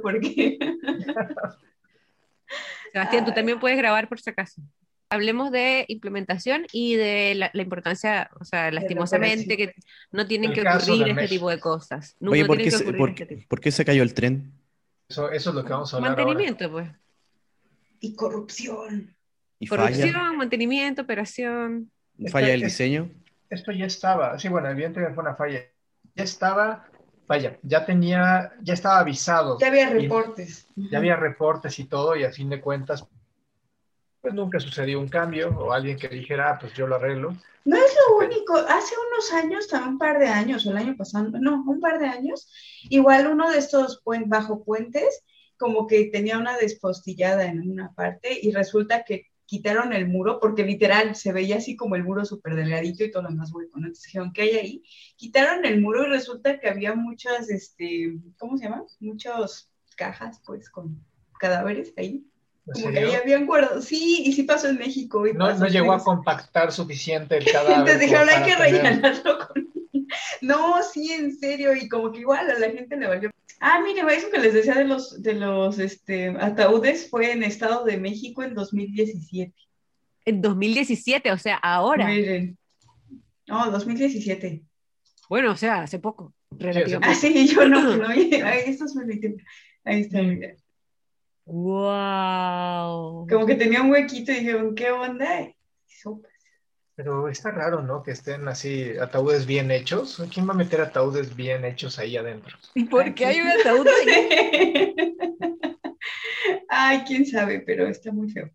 Porque. Sebastián, tú también puedes grabar por si acaso. Hablemos de implementación y de la, la importancia, o sea, lastimosamente, que no tienen El que ocurrir este tipo de cosas. Nunca Oye, ¿por qué, que se, por, este tipo. por qué se cayó el tren? Eso, eso es lo que vamos a hablar Mantenimiento, pues. Y corrupción. ¿Y Corrupción, falla? mantenimiento, operación. ¿Falla el Es- diseño? Esto ya estaba, sí, bueno, evidentemente fue una falla. Ya estaba, vaya, ya tenía, ya estaba avisado. Ya había Y reportes. Ya había reportes y todo, y a fin de cuentas, pues nunca sucedió un cambio o alguien que dijera, ah, pues yo lo arreglo. No es lo único. Hace unos años, un par de años, o el año pasado, no, un par de años, igual uno de estos puen- bajo puentes, como que tenía una despostillada en una parte y resulta que quitaron el muro, porque literal se veía así como el muro súper delgadito y todo lo demás hueco, ¿no? Entonces dijeron, ¿qué hay ahí? Quitaron el muro y resulta que había muchas, este, ¿cómo se llama? Muchas cajas, pues, con cadáveres ahí. ¿En Como que ahí habían guardado. Sí, y sí pasó en México. y No, no llegó a compactar suficiente el cadáver. Entonces dijeron, hay que rellenarlo con... No, sí, en serio, y como que igual a la gente le valió. Ah, mire, eso que les decía de los, de los este, ataúdes fue en Estado de México en 2017. En 2017, o sea, ahora. Miren. No, 2017. Bueno, o sea, hace poco, relativamente. Ah, sí, yo no, no, ahí esto es 2020. Ahí está, mira. ¡Wow! Como que tenía un huequito y dijeron, ¿qué onda? Sopas. Pero está raro, ¿no? Que estén así ataúdes bien hechos. ¿Quién va a meter ataúdes bien hechos ahí adentro? ¿Y por qué hay un ataúd ahí? Ay, quién sabe, pero está muy feo.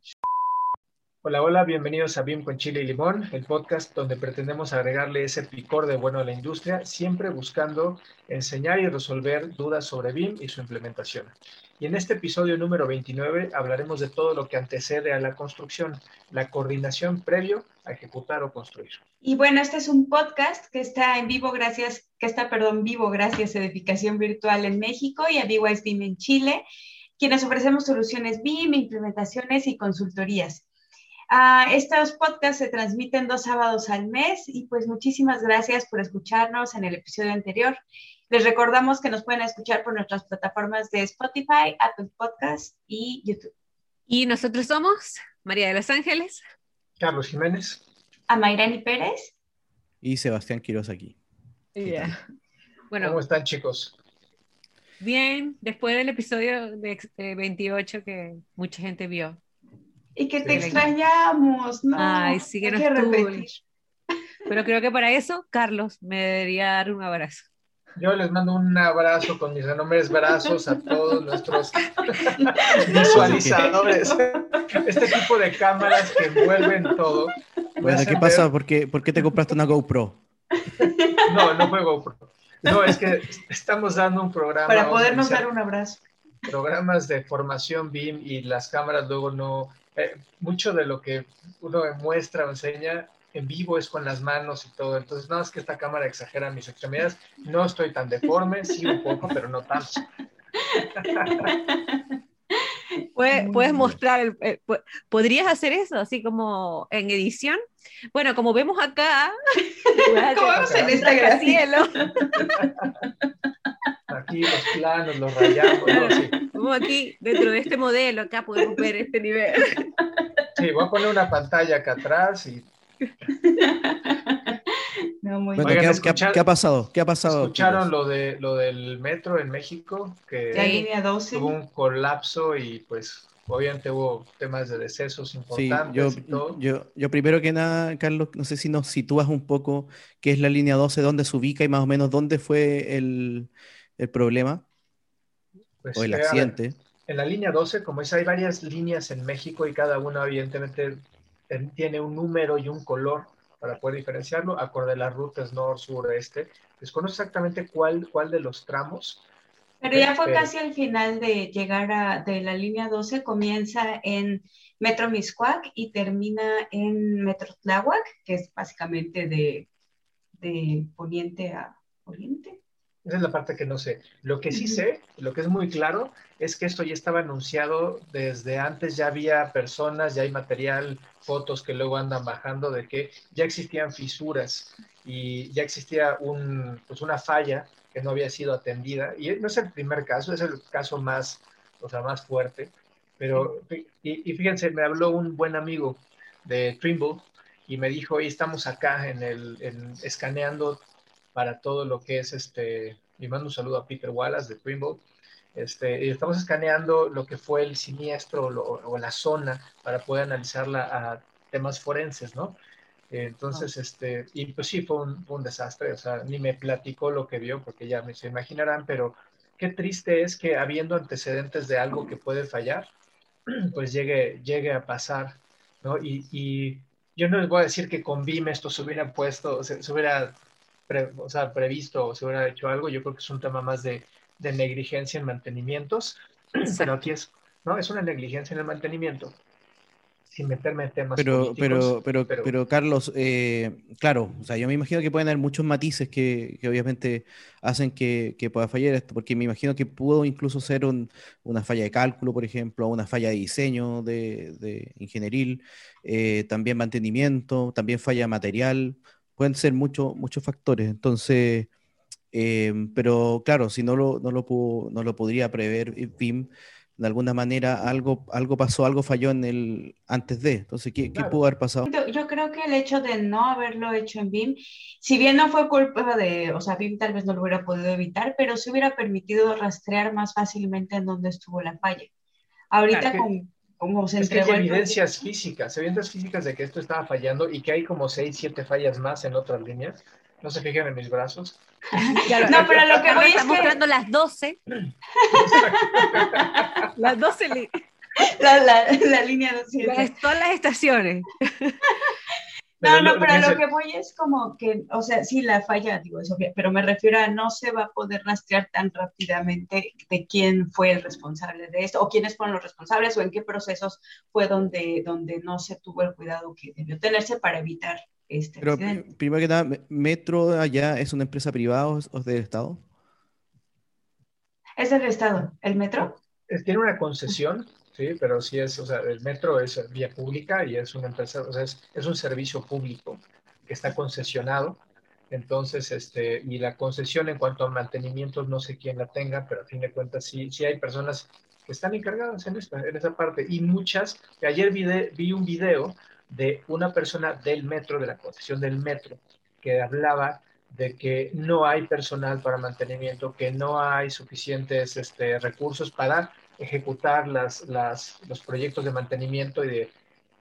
Hola, hola, bienvenidos a BIM con Chile y Limón, el podcast donde pretendemos agregarle ese picor de bueno a la industria, siempre buscando enseñar y resolver dudas sobre BIM y su implementación. Y en este episodio número 29 hablaremos de todo lo que antecede a la construcción, la coordinación previo a ejecutar o construir. Y bueno, este es un podcast que está en vivo gracias, que está, perdón, vivo gracias a Edificación Virtual en México y a BYS BIM en Chile, quienes ofrecemos soluciones BIM, implementaciones y consultorías. Ah, estos podcasts se transmiten dos sábados al mes y pues muchísimas gracias por escucharnos en el episodio anterior. Les recordamos que nos pueden escuchar por nuestras plataformas de Spotify, Apple Podcasts y YouTube. Y nosotros somos María de los Ángeles. Carlos Jiménez. A Mayrani Pérez. Y Sebastián Quiroz aquí. Bueno, ¿Cómo están chicos? bien, después del episodio de eh, 28 que mucha gente vio. Y que te Sí. extrañamos, ¿no? Ay, sí que Hay que repetir. Pero creo que para eso Carlos me debería dar un abrazo. Yo les mando un abrazo con mis enormes brazos a todos nuestros visualizadores. Este tipo de cámaras que envuelven todo. Bueno, ¿qué pasa? ¿Por qué, por qué te compraste una GoPro? No, no fue GoPro. No, es que estamos dando un programa. Para podernos dar un abrazo. Programas de formación BIM y las cámaras luego no. eh, mucho de lo que uno muestra o enseña en vivo es con las manos y todo. Entonces, no es que esta cámara exagera mis extremidades. No estoy tan deforme, sí un poco, pero no tanto. Puedes, puedes mostrar, el- el- pu- ¿podrías hacer eso así como en edición? Bueno, como vemos acá, Como vemos en gráfica. cielo, Aquí los planos, los rayamos, ¿no? Sí. como aquí dentro de este modelo, acá podemos ver este nivel. Sí, voy a poner una pantalla acá atrás y No, muy Bueno, ¿qué, escuchar- qué ha- qué ha pasado? ¿Qué ha pasado? escucharon lo de lo del metro en México que La Sí. línea 12. tuvo un colapso y pues obviamente hubo temas de decesos Sí, importantes yo, y todo. yo, yo primero que nada, Carlos, no sé si nos sitúas un poco qué es la línea 12, dónde se ubica y más o menos dónde fue el, el problema Pues, o el ver, accidente. en la línea 12, como es, hay varias líneas en México y cada una evidentemente tiene un número y un color para poder diferenciarlo, acorde a las rutas norte, sur, este. Desconozco exactamente cuál, cuál de los tramos. Pero ya fue casi al final de llegar a, de la línea 12, comienza en Metro Miscuac y termina en Metro Tláhuac, que es básicamente de, de poniente a oriente. Esa es la parte que no sé. Lo que sí sé, lo que es muy claro, es que esto ya estaba anunciado desde antes, ya había personas, ya hay material, fotos que luego andan bajando de que ya existían fisuras y ya existía un, pues una falla que no había sido atendida. Y no es el primer caso, es el caso más, o sea, más fuerte. Pero, y, fíjense, me habló un buen amigo de Trimble y me dijo, hoy estamos acá en el, en, escaneando para todo lo que es este, y mando un saludo a Peter Wallace de Trimble, este, estamos escaneando lo que fue el siniestro o, la zona para poder analizarla a temas forenses, ¿no? Entonces, este, y pues sí, fue un, desastre, o sea, ni me platicó lo que vio, porque ya me se imaginarán, pero qué triste es que habiendo antecedentes de algo que puede fallar, pues llegue, llegue a pasar, ¿no? Y, y yo no les voy a decir que con BIM esto se hubiera puesto, se, se hubiera o sea, previsto o se hubiera hecho algo. Yo creo que es un tema más de, de negligencia en mantenimientos, pero aquí es, ¿no? Es una negligencia en el mantenimiento. Sin meterme en temas pero, pero, pero, pero, Carlos, eh, claro, o sea, yo me imagino que pueden haber muchos matices que, que obviamente hacen que, que, pueda fallar esto, porque me imagino que pudo incluso ser un, una falla de cálculo, por ejemplo, una falla de diseño de, de ingenieril, eh, también mantenimiento, también falla material, pueden ser muchos muchos factores. Entonces, eh, pero claro, si no lo, no lo, no lo podría prever BIM, de alguna manera algo, algo pasó, algo falló en el antes de. Entonces, ¿qué, ¿qué, pudo haber pasado? Yo creo que el hecho de no haberlo hecho en BIM, si bien no fue culpa de, o sea, BIM tal vez no lo hubiera podido evitar, pero se hubiera permitido rastrear más fácilmente en dónde estuvo la falla. Ahorita con, es que hay evidencias físicas, evidencias físicas de que esto estaba fallando y que hay como 6, 7 fallas más en otras líneas. No se fijen en mis brazos. no, pero lo que voy es que... mostrando las 12. las 12 la, la, la, línea 12. Todas las estaciones. No, no, pero lo que voy es como que, o sea, sí, la falla, digo eso, pero me refiero a no se va a poder rastrear tan rápidamente de quién fue el responsable de esto, o quiénes fueron los responsables, o en qué procesos fue donde, donde no se tuvo el cuidado que debió tenerse para evitar este pero, Primero que nada, ¿Metro allá es una empresa privada o es del Estado? Es del Estado. ¿El Metro? Tiene una concesión Sí, pero sí es, o sea, el metro es vía pública y es una empresa, o sea, es, es un servicio público que está concesionado. Entonces, este, y la concesión en cuanto a mantenimiento, no sé quién la tenga, pero a fin de cuentas sí, sí hay personas que están encargadas en, esta, en esa parte. Y muchas, ayer vi, vi un video de una persona del metro, de la concesión del metro, que hablaba de que no hay personal para mantenimiento, que no hay suficientes este, recursos para ejecutar las, las, los proyectos de mantenimiento y de,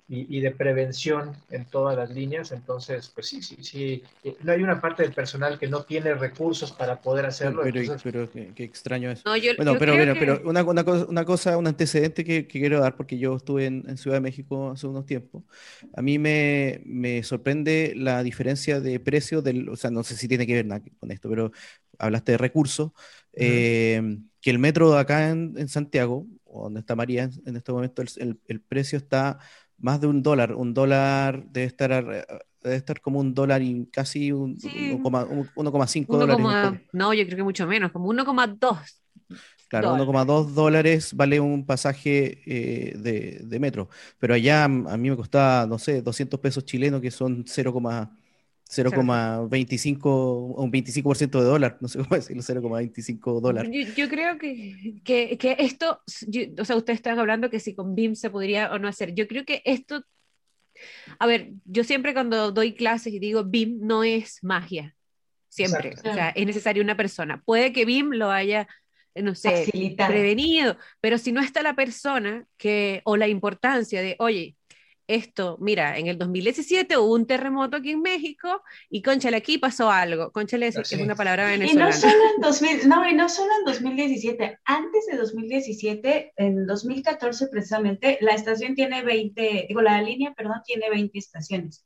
y, de prevención en todas las líneas. Entonces, pues sí, sí, sí. Eh, no hay una parte del personal que no tiene recursos para poder hacerlo. Pero, pero qué, extraño eso. bueno, pero, pero una, una, cosa, una, cosa, un antecedente que, que, quiero dar, porque yo estuve en, en, Ciudad de México hace unos tiempos. A mí me, me sorprende la diferencia de precio del, o sea, no sé si tiene que ver nada con esto, pero hablaste de recursos. Eh, que el metro acá en, Santiago, donde está María en este momento, el, el, precio está más de un dólar. Un dólar debe estar, debe estar como un dólar y casi un, 1,5 dólares. No, yo creo que mucho menos, como 1,2. Claro, 1,2 dólares vale un pasaje eh, de, de, metro. Pero allá a mí me costaba, no sé, 200 pesos chilenos, que son 0, 0,25 o un 25% de dólar, no sé cómo decirlo, 0,25 dólares. Yo, yo, creo que, que, que esto, o sea, ustedes están hablando que si con BIM se podría o no hacer. Yo creo que esto, a ver, yo siempre cuando doy clases y digo BIM no es magia, siempre, o sea, es necesaria una persona. Puede que BIM lo haya no sé, prevenido, pero si no está la persona que, o la importancia de, oye, esto, mira, en el 2017 hubo un terremoto aquí en México y conchale, aquí pasó algo. Conchale es, una palabra venezolana. Y no solo en 2000, no, y no solo en 2017, antes de 2017, en 2014 precisamente, la estación tiene 20, digo, la línea, perdón, tiene 20 estaciones.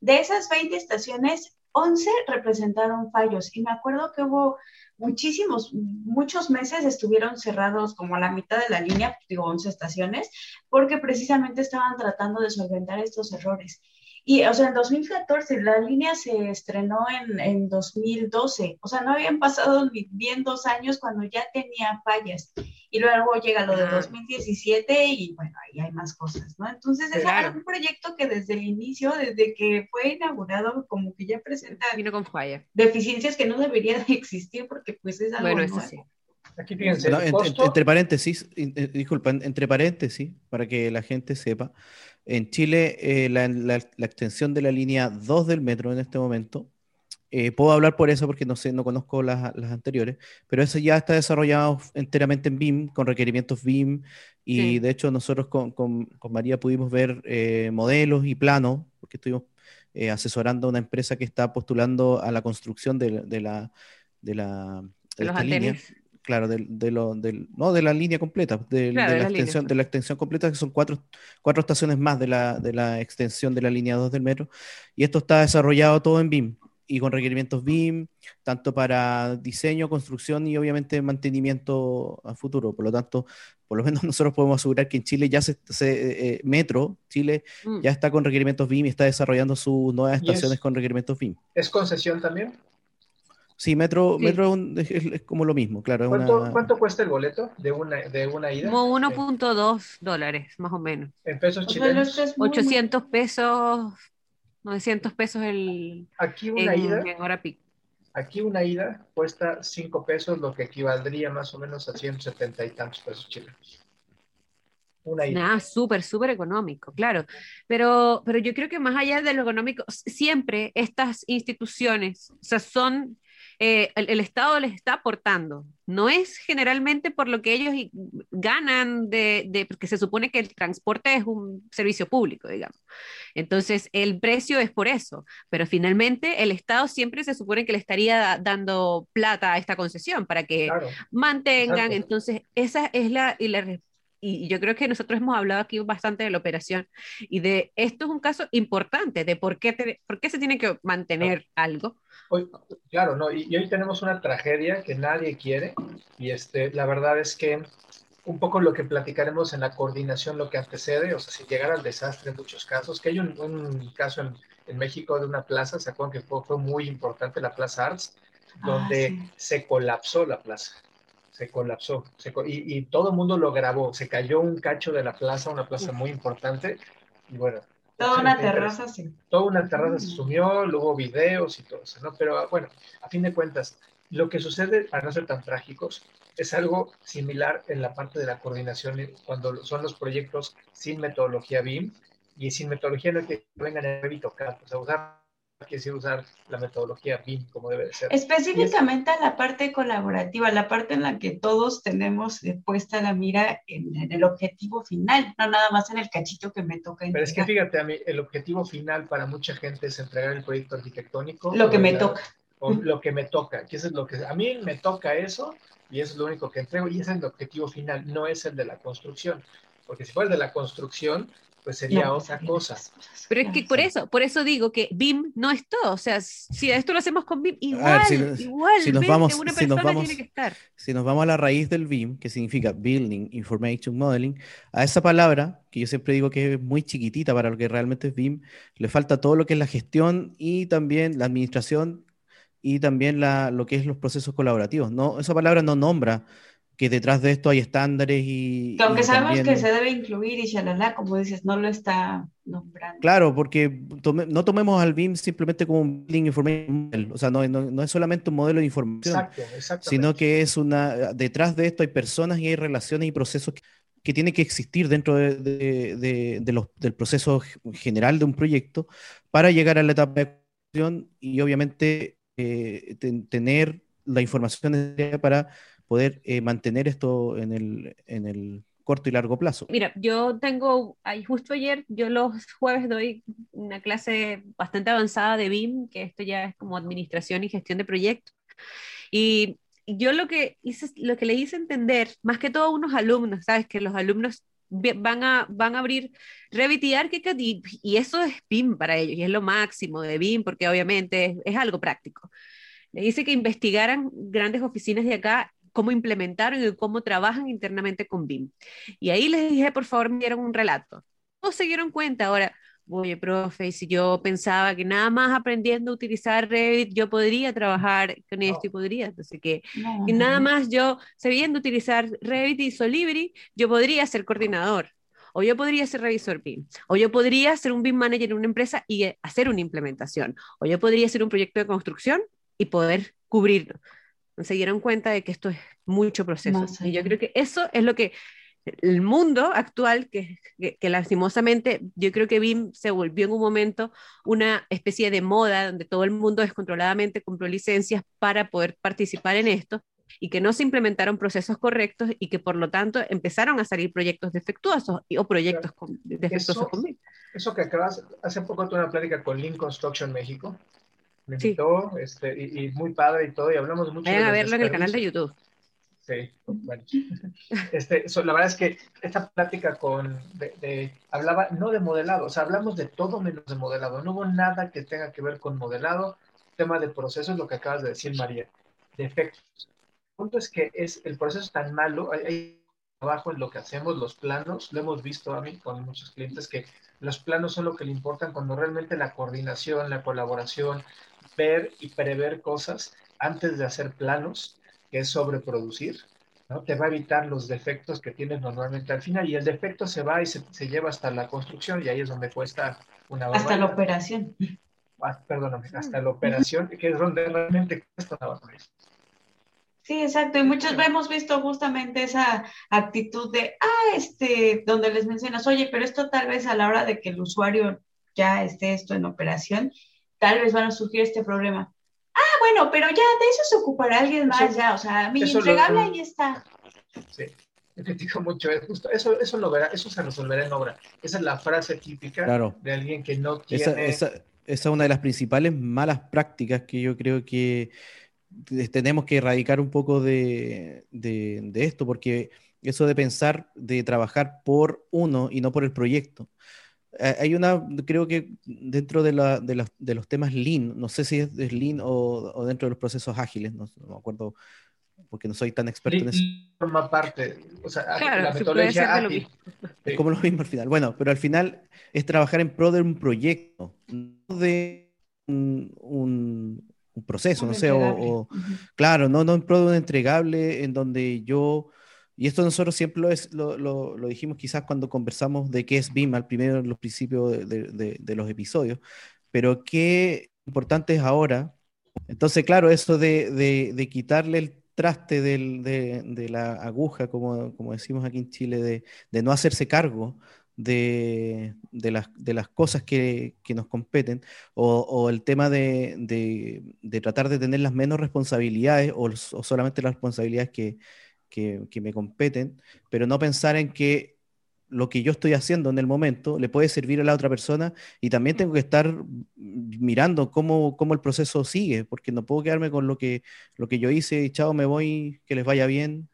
De esas 20 estaciones, 11 representaron fallos y me acuerdo que hubo muchísimos, muchos meses estuvieron cerrados como a la mitad de la línea, digo 11 estaciones, porque precisamente estaban tratando de solventar estos errores. Y, o sea, en 2014 la línea se estrenó en, en 2012, o sea, no habían pasado ni bien dos años cuando ya tenía fallas. Y luego llega lo de 2017 y bueno, ahí hay más cosas, ¿no? Entonces es un proyecto que desde el inicio, desde que fue inaugurado, como que ya presenta Vino con falla. deficiencias que no deberían de existir porque pues es algo Bueno, eso sí. Aquí fíjense, entre paréntesis, eh, disculpa, entre paréntesis, para que la gente sepa, en Chile, eh, la, extensión de la línea 2 del metro en este momento, eh, puedo hablar por eso porque no sé, no conozco las, anteriores, pero eso ya está desarrollado enteramente en BIM, con requerimientos BIM, y de hecho nosotros con, María pudimos ver eh, modelos y planos, porque estuvimos asesorando a una empresa que está postulando a la construcción de, la, de la, de, línea claro, de, de, lo, no, de la línea completa, de, la, extensión, de la extensión completa, que son cuatro, cuatro estaciones más de la, de la extensión de la línea 2 del metro. Y esto está desarrollado todo en BIM y con requerimientos BIM, tanto para diseño, construcción y obviamente mantenimiento a futuro. Por lo tanto, por lo menos nosotros podemos asegurar que en Chile ya se, eh, Metro, Chile mm. ya está con requerimientos BIM y está desarrollando sus nuevas estaciones con requerimientos BIM. ¿Es concesión también? Sí, Metro, metro es, como lo mismo, claro. ¿Cuánto, cuesta el boleto de una, de una ida? Como 1.2 dólares, más o menos. ¿En pesos chilenos? 800 pesos, 900 pesos el, aquí una ida, en hora pico. Aquí una ida cuesta 5 pesos, lo que equivaldría más o menos a 170 y tantos pesos chilenos. Una ida. Nada, súper, súper económico, claro. Pero, pero yo creo que más allá de lo económico, siempre estas instituciones, o sea, son eh, el, Estado les está aportando. No es generalmente por lo que ellos ganan de, porque se supone que el transporte es un servicio público, digamos. Entonces, el precio es por eso, pero finalmente el Estado siempre se supone que le estaría dando plata a esta concesión para que mantengan. Entonces, esa es la, y la y yo creo que nosotros hemos hablado aquí bastante de la operación y de esto es un caso importante de por qué, por qué se tiene que mantener algo. Hoy, claro, no, y, hoy tenemos una tragedia que nadie quiere y este, la verdad es que un poco lo que platicaremos en la coordinación, lo que antecede, o sea, si llegara al desastre en muchos casos, que hay un, caso en, en, México de una plaza, ¿se acuerdan que fue, fue muy importante la Plaza Arts? Ah, donde se colapsó la plaza se colapsó. y, todo el mundo lo grabó. Se cayó un cacho de la plaza, una plaza muy importante. Y bueno. Toda una terraza, sí. Toda una terraza se sumió, luego videos y todo eso, ¿no? Pero bueno, a fin de cuentas, lo que sucede, para no ser tan trágicos, es algo similar en la parte de la coordinación cuando son los proyectos sin metodología BIM y sin metodología no es que vengan a tocar, o sea, usar quiere usar la metodología BIM como debe de ser. Específicamente a la parte colaborativa, la parte en la que todos tenemos puesta la mira en, el objetivo final, no nada más en el cachito que me toca. Pero es que fíjate, a mí, el objetivo final para mucha gente es entregar el proyecto arquitectónico. Lo que me toca. O lo que me toca, que eso es lo que a mí me toca eso y eso es lo único que entrego y ese es el objetivo final, no es el de la construcción. Porque si fuera el de la construcción, pues sería otra cosa. Pero es que por eso, por eso digo que BIM no es todo. O sea, si esto lo hacemos con BIM, igual, igual, si nos vamos, si nos vamos, tiene que estar. Si nos vamos a la raíz del BIM, que significa Building Information Modeling, a esa palabra, que yo siempre digo que es muy chiquitita para lo que realmente es BIM, le falta todo lo que es la gestión y también la administración y también la, lo que es los procesos colaborativos. No, esa palabra no nombra que detrás de esto hay estándares y... aunque sabemos que se debe incluir y shalala, como dices, no lo está nombrando. Claro, porque no tomemos al BIM simplemente como un Building Information Model, o sea, no, no, es solamente un modelo de información, sino que es una... Detrás de esto hay personas y hay relaciones y procesos que, tienen que existir dentro de, de, los, del proceso general de un proyecto para llegar a la etapa de ejecución y obviamente eh, tener la información necesaria para poder eh, mantener esto en el, en el corto y largo plazo? Mira, yo tengo, ahí justo ayer, yo los jueves doy una clase bastante avanzada de BIM, que esto ya es como administración y gestión de proyectos. Y yo lo que hice, lo que le hice entender, más que todo a unos alumnos, sabes que los alumnos van a, van a abrir Revit y ArchiCAD y, eso es BIM para ellos y es lo máximo de BIM porque obviamente es, algo práctico. Le dice que investigaran grandes oficinas de acá cómo implementaron y cómo trabajan internamente con BIM. Y ahí les dije, por favor, me dieron un relato. Todos se dieron cuenta. Ahora, oye, profe, si yo pensaba que nada más aprendiendo a utilizar Revit yo podría trabajar con esto y podría, entonces que y nada más yo sabiendo utilizar Revit y Solibri, yo podría ser coordinador, o yo podría ser revisor BIM, o yo podría ser un BIM manager en una empresa y hacer una implementación, o yo podría hacer un proyecto de construcción y poder cubrirlo. Se dieron cuenta de que esto es mucho proceso. Y yo creo que eso es lo que el mundo actual, que, que, lastimosamente yo creo que BIM se volvió en un momento una especie de moda donde todo el mundo descontroladamente compró licencias para poder participar en esto y que no se implementaron procesos correctos y que por lo tanto empezaron a salir proyectos defectuosos o proyectos con, defectuosos eso, Eso que acabas, hace poco tuve una plática con Link Construction México, me invitó, este, y, muy padre y todo, y hablamos mucho. Vayan a verlo en el canal de YouTube. Sí, bueno. Este, la verdad es que esta plática con, de, hablaba no de modelado, o sea, hablamos de todo menos de modelado. No hubo nada que tenga que ver con modelado, tema de procesos, lo que acabas de decir, María, de efectos. El punto es que es, el proceso es tan malo, hay, trabajo en lo que hacemos, los planos, lo hemos visto a mí con muchos clientes, que los planos son lo que le importan cuando realmente la coordinación, la colaboración, ver y prever cosas antes de hacer planos, que es sobreproducir, ¿no? te va a evitar los defectos que tienes normalmente al final y el defecto se va y se, lleva hasta la construcción y ahí es donde cuesta una Hasta la operación. Ah, perdóname, hasta la operación, que es donde realmente cuesta una Sí, exacto. Y muchos hemos visto justamente esa actitud de, ah, este, donde les mencionas, oye, pero esto tal vez a la hora de que el usuario ya esté esto en operación, tal vez van a surgir este problema bueno, pero ya de eso se ocupará alguien más, ya, o sea, mi entregable ahí está. Sí, te digo mucho, eso, eso, lo verá, eso se resolverá en obra. Esa es la frase típica de alguien que no tiene... Esa, es una de las principales malas prácticas que yo creo que tenemos que erradicar un poco de, de esto, porque eso de pensar, de trabajar por uno y no por el proyecto. Eh, hay una, creo que dentro de, la, de, de, los temas Lean, no sé si es, Lean o, o, dentro de los procesos ágiles, no, me acuerdo, porque no soy tan experto en eso. Forma parte, o sea, la metodología ágil. Es como lo mismo al final. Bueno, pero al final es trabajar en pro de un proyecto, no de un, un, proceso, no sé, o, claro, no, no en pro de un entregable en donde yo y esto nosotros siempre lo, lo, lo, dijimos quizás cuando conversamos de qué es BIM al primero en los principios de, los episodios, pero qué importante es ahora. Entonces, claro, eso de, quitarle el traste de, la aguja, como, decimos aquí en Chile, de, no hacerse cargo de, las, cosas que, que nos competen, o, o el tema de, tratar de tener las menos responsabilidades o, o solamente las responsabilidades que, que, me competen, pero no pensar en que lo que yo estoy haciendo en el momento le puede servir a la otra persona y también tengo que estar mirando cómo, cómo el proceso sigue, porque no puedo quedarme con lo que, lo que yo hice y chao, me voy, que les vaya bien.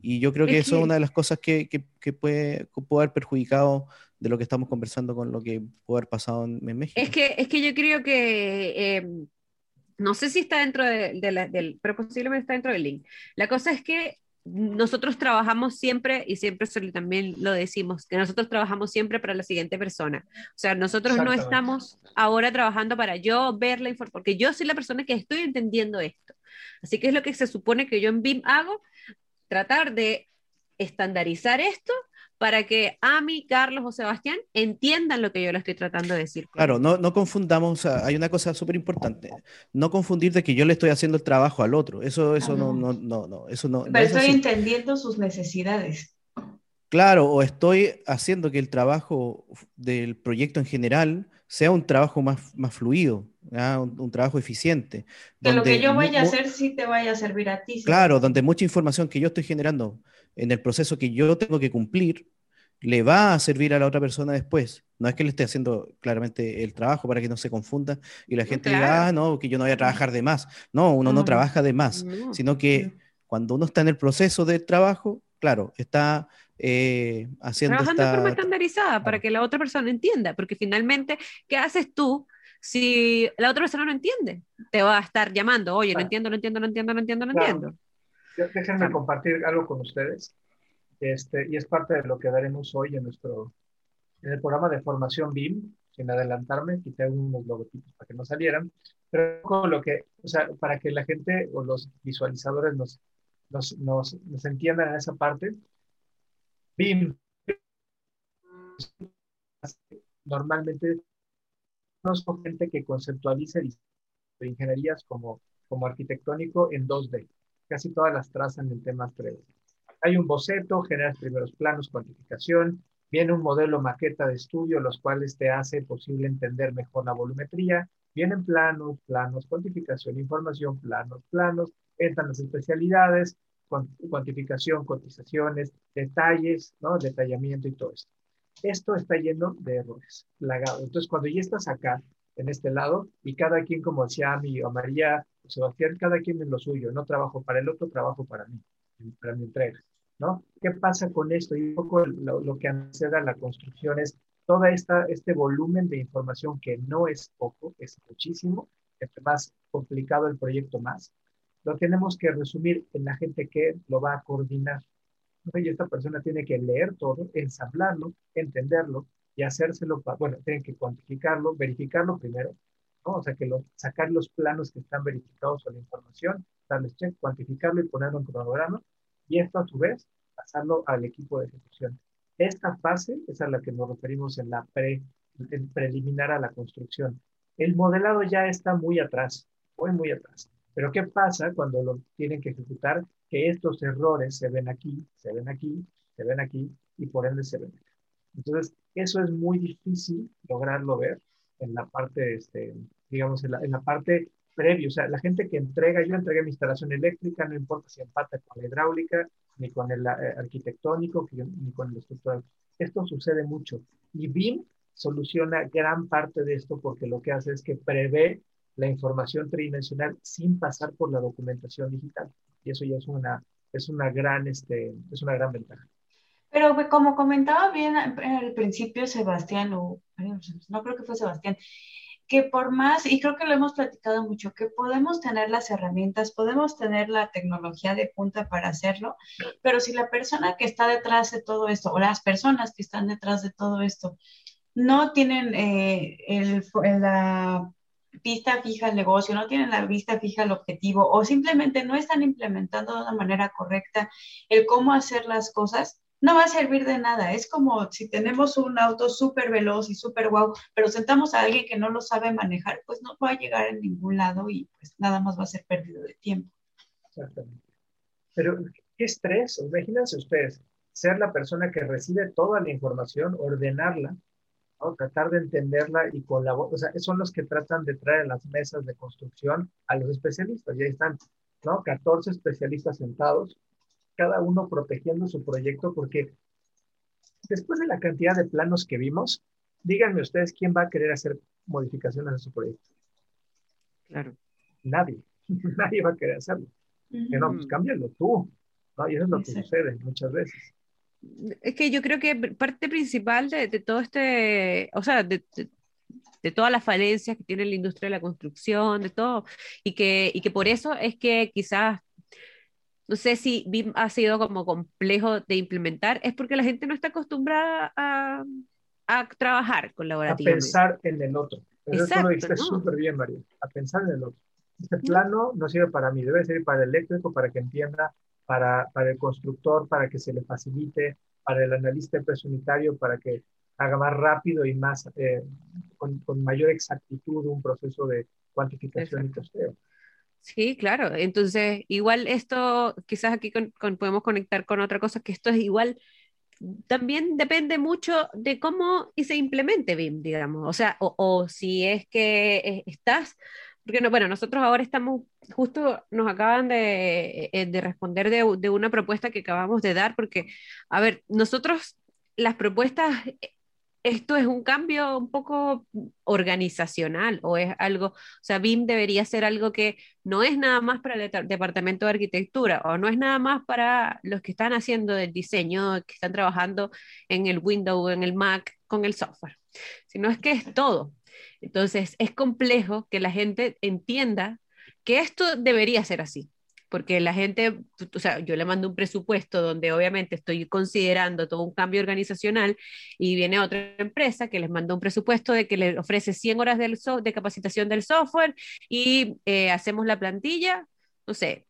Y yo creo que eso es una de las cosas que, que, puede, puede, haber perjudicado de lo que estamos conversando con lo que puede haber pasado en, México. Es que, es que yo creo que, eh, no sé si está dentro de, del, pero posiblemente está dentro del link. La cosa es que nosotros trabajamos siempre, y siempre también lo decimos, que nosotros trabajamos siempre para la siguiente persona. O sea, nosotros no estamos ahora trabajando para yo ver la información, porque yo soy la persona que estoy entendiendo esto. Así que es lo que se supone que yo en BIM hago, tratar de estandarizar esto para que Ami, Carlos o Sebastián entiendan lo que yo le estoy tratando de decir. Claro, no, no confundamos, hay una cosa súper importante, no confundir de que yo le estoy haciendo el trabajo al otro, eso, eso no, no, no, no, eso no. Pero estoy entendiendo sus necesidades. Claro, o estoy haciendo que el trabajo del proyecto en general sea un trabajo más, más fluido, un, trabajo eficiente. Que lo que yo vaya a hacer sí te vaya a servir a ti. Claro, donde mucha información que yo estoy generando en el proceso que yo tengo que cumplir, le va a servir a la otra persona después. No es que le esté haciendo claramente el trabajo para que no se confunda y la gente diga, ah, no, que yo no voy a trabajar de más. No, uno no, trabaja de más, sino que cuando uno está en el proceso de trabajo, claro, está eh, haciendo Trabajando de forma estandarizada para que la otra persona entienda, porque finalmente, ¿qué haces tú si la otra persona no entiende? Te va a estar llamando, oye, no entiendo, no entiendo, no entiendo, no entiendo, no entiendo. Déjenme compartir algo con ustedes, este, y es parte de lo que daremos hoy en nuestro en el programa de formación BIM, sin adelantarme, quité unos logotipos para que no salieran, pero con lo que, o sea, para que la gente o los visualizadores nos, nos, nos, nos entiendan en esa parte, BIM normalmente conozco gente que conceptualiza ingenierías como, como arquitectónico en 2D. Casi todas las trazan en temas 3D. Hay un boceto, generas primeros planos, cuantificación, viene un modelo maqueta de estudio, los cuales te hace posible entender mejor la volumetría, vienen planos, planos, cuantificación, información, planos, planos, entran las especialidades, cuantificación, cotizaciones, detalles, ¿no? detallamiento y todo esto. Esto está lleno de errores, plagado. Entonces, cuando ya estás acá, en este lado, y cada quien, como decía mi o María o Sebastián, cada quien en lo suyo, no trabajo para el otro, trabajo para mí, para mi entrega, ¿no? ¿Qué pasa con esto? Y un poco lo, que antecede a la construcción es todo este volumen de información que no es poco, es muchísimo, entre más complicado el proyecto más, lo tenemos que resumir en la gente que lo va a coordinar. Y esta persona tiene que leer todo, ensamblarlo, entenderlo y hacérselo, bueno, tienen que cuantificarlo, verificarlo primero, ¿no? O sea, que sacar los planos que están verificados o la información, darles check, cuantificarlo y ponerlo en cronograma, y esto a su vez pasarlo al equipo de ejecución. Esta fase es a la que nos referimos en la pre, en preliminar a la construcción. El modelado ya está muy atrás, muy, muy atrás. Pero ¿qué pasa cuando lo tienen que ejecutar? Que estos errores se ven aquí, se ven aquí, se ven aquí y por ende se ven aquí. Entonces, eso es muy difícil lograrlo ver en la parte, este, digamos, en la, en la parte previa. O sea, la gente que entrega, yo entregué mi instalación eléctrica, no importa si empata con la hidráulica, ni con el eh, arquitectónico, ni con el estructural. Esto sucede mucho. Y BIM soluciona gran parte de esto porque lo que hace es que prevé la información tridimensional sin pasar por la documentación digital. Y eso ya es una, es una, gran, este, es una gran ventaja. Pero como comentaba bien al principio Sebastián, o no creo que fue Sebastián, que por más, y creo que lo hemos platicado mucho, que podemos tener las herramientas, podemos tener la tecnología de punta para hacerlo, pero si la persona que está detrás de todo esto, o las personas que están detrás de todo esto, no tienen eh, el, la vista fija al negocio, no tienen la vista fija al objetivo, o simplemente no están implementando de una manera correcta el cómo hacer las cosas, no va a servir de nada. Es como si tenemos un auto súper veloz y súper guau, pero sentamos a alguien que no lo sabe manejar, pues no va a llegar a ningún lado y pues nada más va a ser perdido de tiempo. Exactamente. Pero qué estrés, imagínense ustedes, ser la persona que recibe toda la información, ordenarla, ¿no? tratar de entenderla y colaborar. O sea, son los que tratan de traer a las mesas de construcción a los especialistas. Y ahí están, ¿no? 14 especialistas sentados cada uno protegiendo su proyecto, porque después de la cantidad de planos que vimos, díganme ustedes quién va a querer hacer modificaciones a su proyecto. Claro. Nadie. Nadie va a querer hacerlo. Que no, pues cámbialo tú. Y eso es lo que sucede muchas veces. Es que yo creo que parte principal de, todo este, o sea, de, de, todas las falencias que tiene la industria de la construcción, de todo, y que, y que por eso es que quizás no sé si BIM ha sido como complejo de implementar, es porque la gente no está acostumbrada a, a trabajar colaborativamente. A pensar en el otro. Eso lo dijiste súper bien, María, a pensar en el otro. Este plano no sirve para mí, debe servir para el eléctrico, para que entienda, para, para el constructor, para que se le facilite, para el analista peso unitario, para que haga más rápido y más, eh, con, con, mayor exactitud un proceso de cuantificación y testeo. Sí, claro. Entonces, igual esto, quizás aquí podemos conectar con otra cosa, que esto es igual, también depende mucho de cómo se implemente BIM, digamos. O sea, o, si es que eh, estás, porque no, bueno, nosotros ahora estamos, justo nos acaban de, eh, de responder de, de, una propuesta que acabamos de dar, porque, a ver, nosotros las propuestas esto es un cambio un poco organizacional o es algo, o sea, BIM debería ser algo que no es nada más para el departamento de arquitectura o no es nada más para los que están haciendo el diseño, que están trabajando en el Windows, en el Mac, con el software, sino es que es todo. Entonces, es complejo que la gente entienda que esto debería ser así porque la gente, o sea, yo le mando un presupuesto donde obviamente estoy considerando todo un cambio organizacional y viene otra empresa que les manda un presupuesto de que le ofrece 100 horas de capacitación del software y eh, hacemos la plantilla, no sé,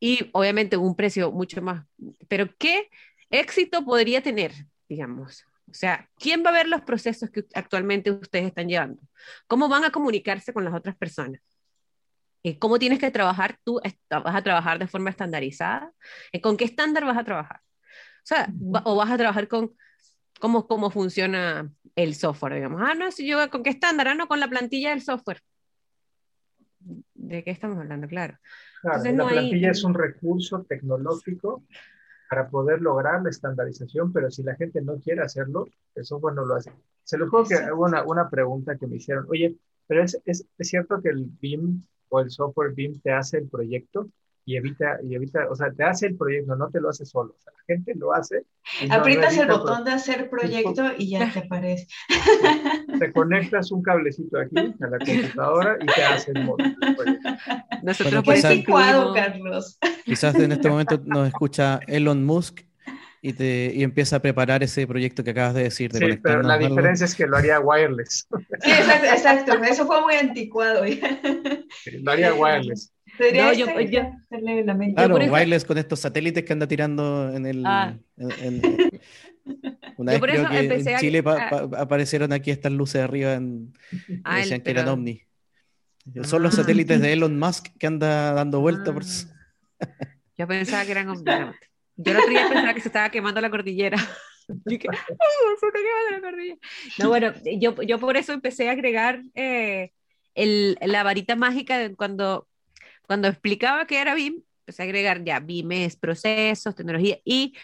y obviamente un precio mucho más, pero ¿qué éxito podría tener, digamos? O sea, ¿quién va a ver los procesos que actualmente ustedes están llevando? ¿Cómo van a comunicarse con las otras personas? Eh, cómo tienes que trabajar tú, vas a trabajar de forma estandarizada, eh, con qué estándar vas a trabajar. O sea, o vas a trabajar con cómo, cómo funciona el software, digamos. Ah, no, si yo con qué estándar, ah, no, con la plantilla del software. ¿De qué estamos hablando? Claro. claro la plantilla es un recurso tecnológico para poder lograr la estandarización, pero si la gente no quiere hacerlo, el software no lo hace. Se lo juego que hubo una, una pregunta que me hicieron, oye, pero es, es, es cierto que el BIM o el software BIM te hace el proyecto y evita, y evita, o sea, te hace el proyecto, no te lo hace solo, o sea, la gente lo hace. Aprietas el botón de hacer proyecto y ya te aparece. Te conectas un cablecito aquí a la computadora y te hace el módulo. Nosotros bueno, quizás, Carlos. Quizás en este momento nos escucha Elon Musk y, te, y empieza a preparar ese proyecto que acabas de decir. De sí, pero la diferencia es que lo haría wireless. Sí, exacto, exacto. eso fue muy anticuado. lo haría wireless. No, yo, yo, claro, wireless con estos satélites que anda tirando en el... Ah. En, una vez creo que en Chile aparecieron aquí estas luces arriba en, ah, decían que eran ovni. Son los satélites de Elon Musk que anda dando vueltas. Por... Yo pensaba que eran ovnis. Yo el otro día pensaba que se estaba quemando la cordillera. Que, oh, se está quemando la cordillera. No, bueno, yo, yo por eso empecé a agregar eh, el, la varita mágica de cuando, cuando explicaba que era BIM, empecé a agregar ya BIM es procesos, tecnología, y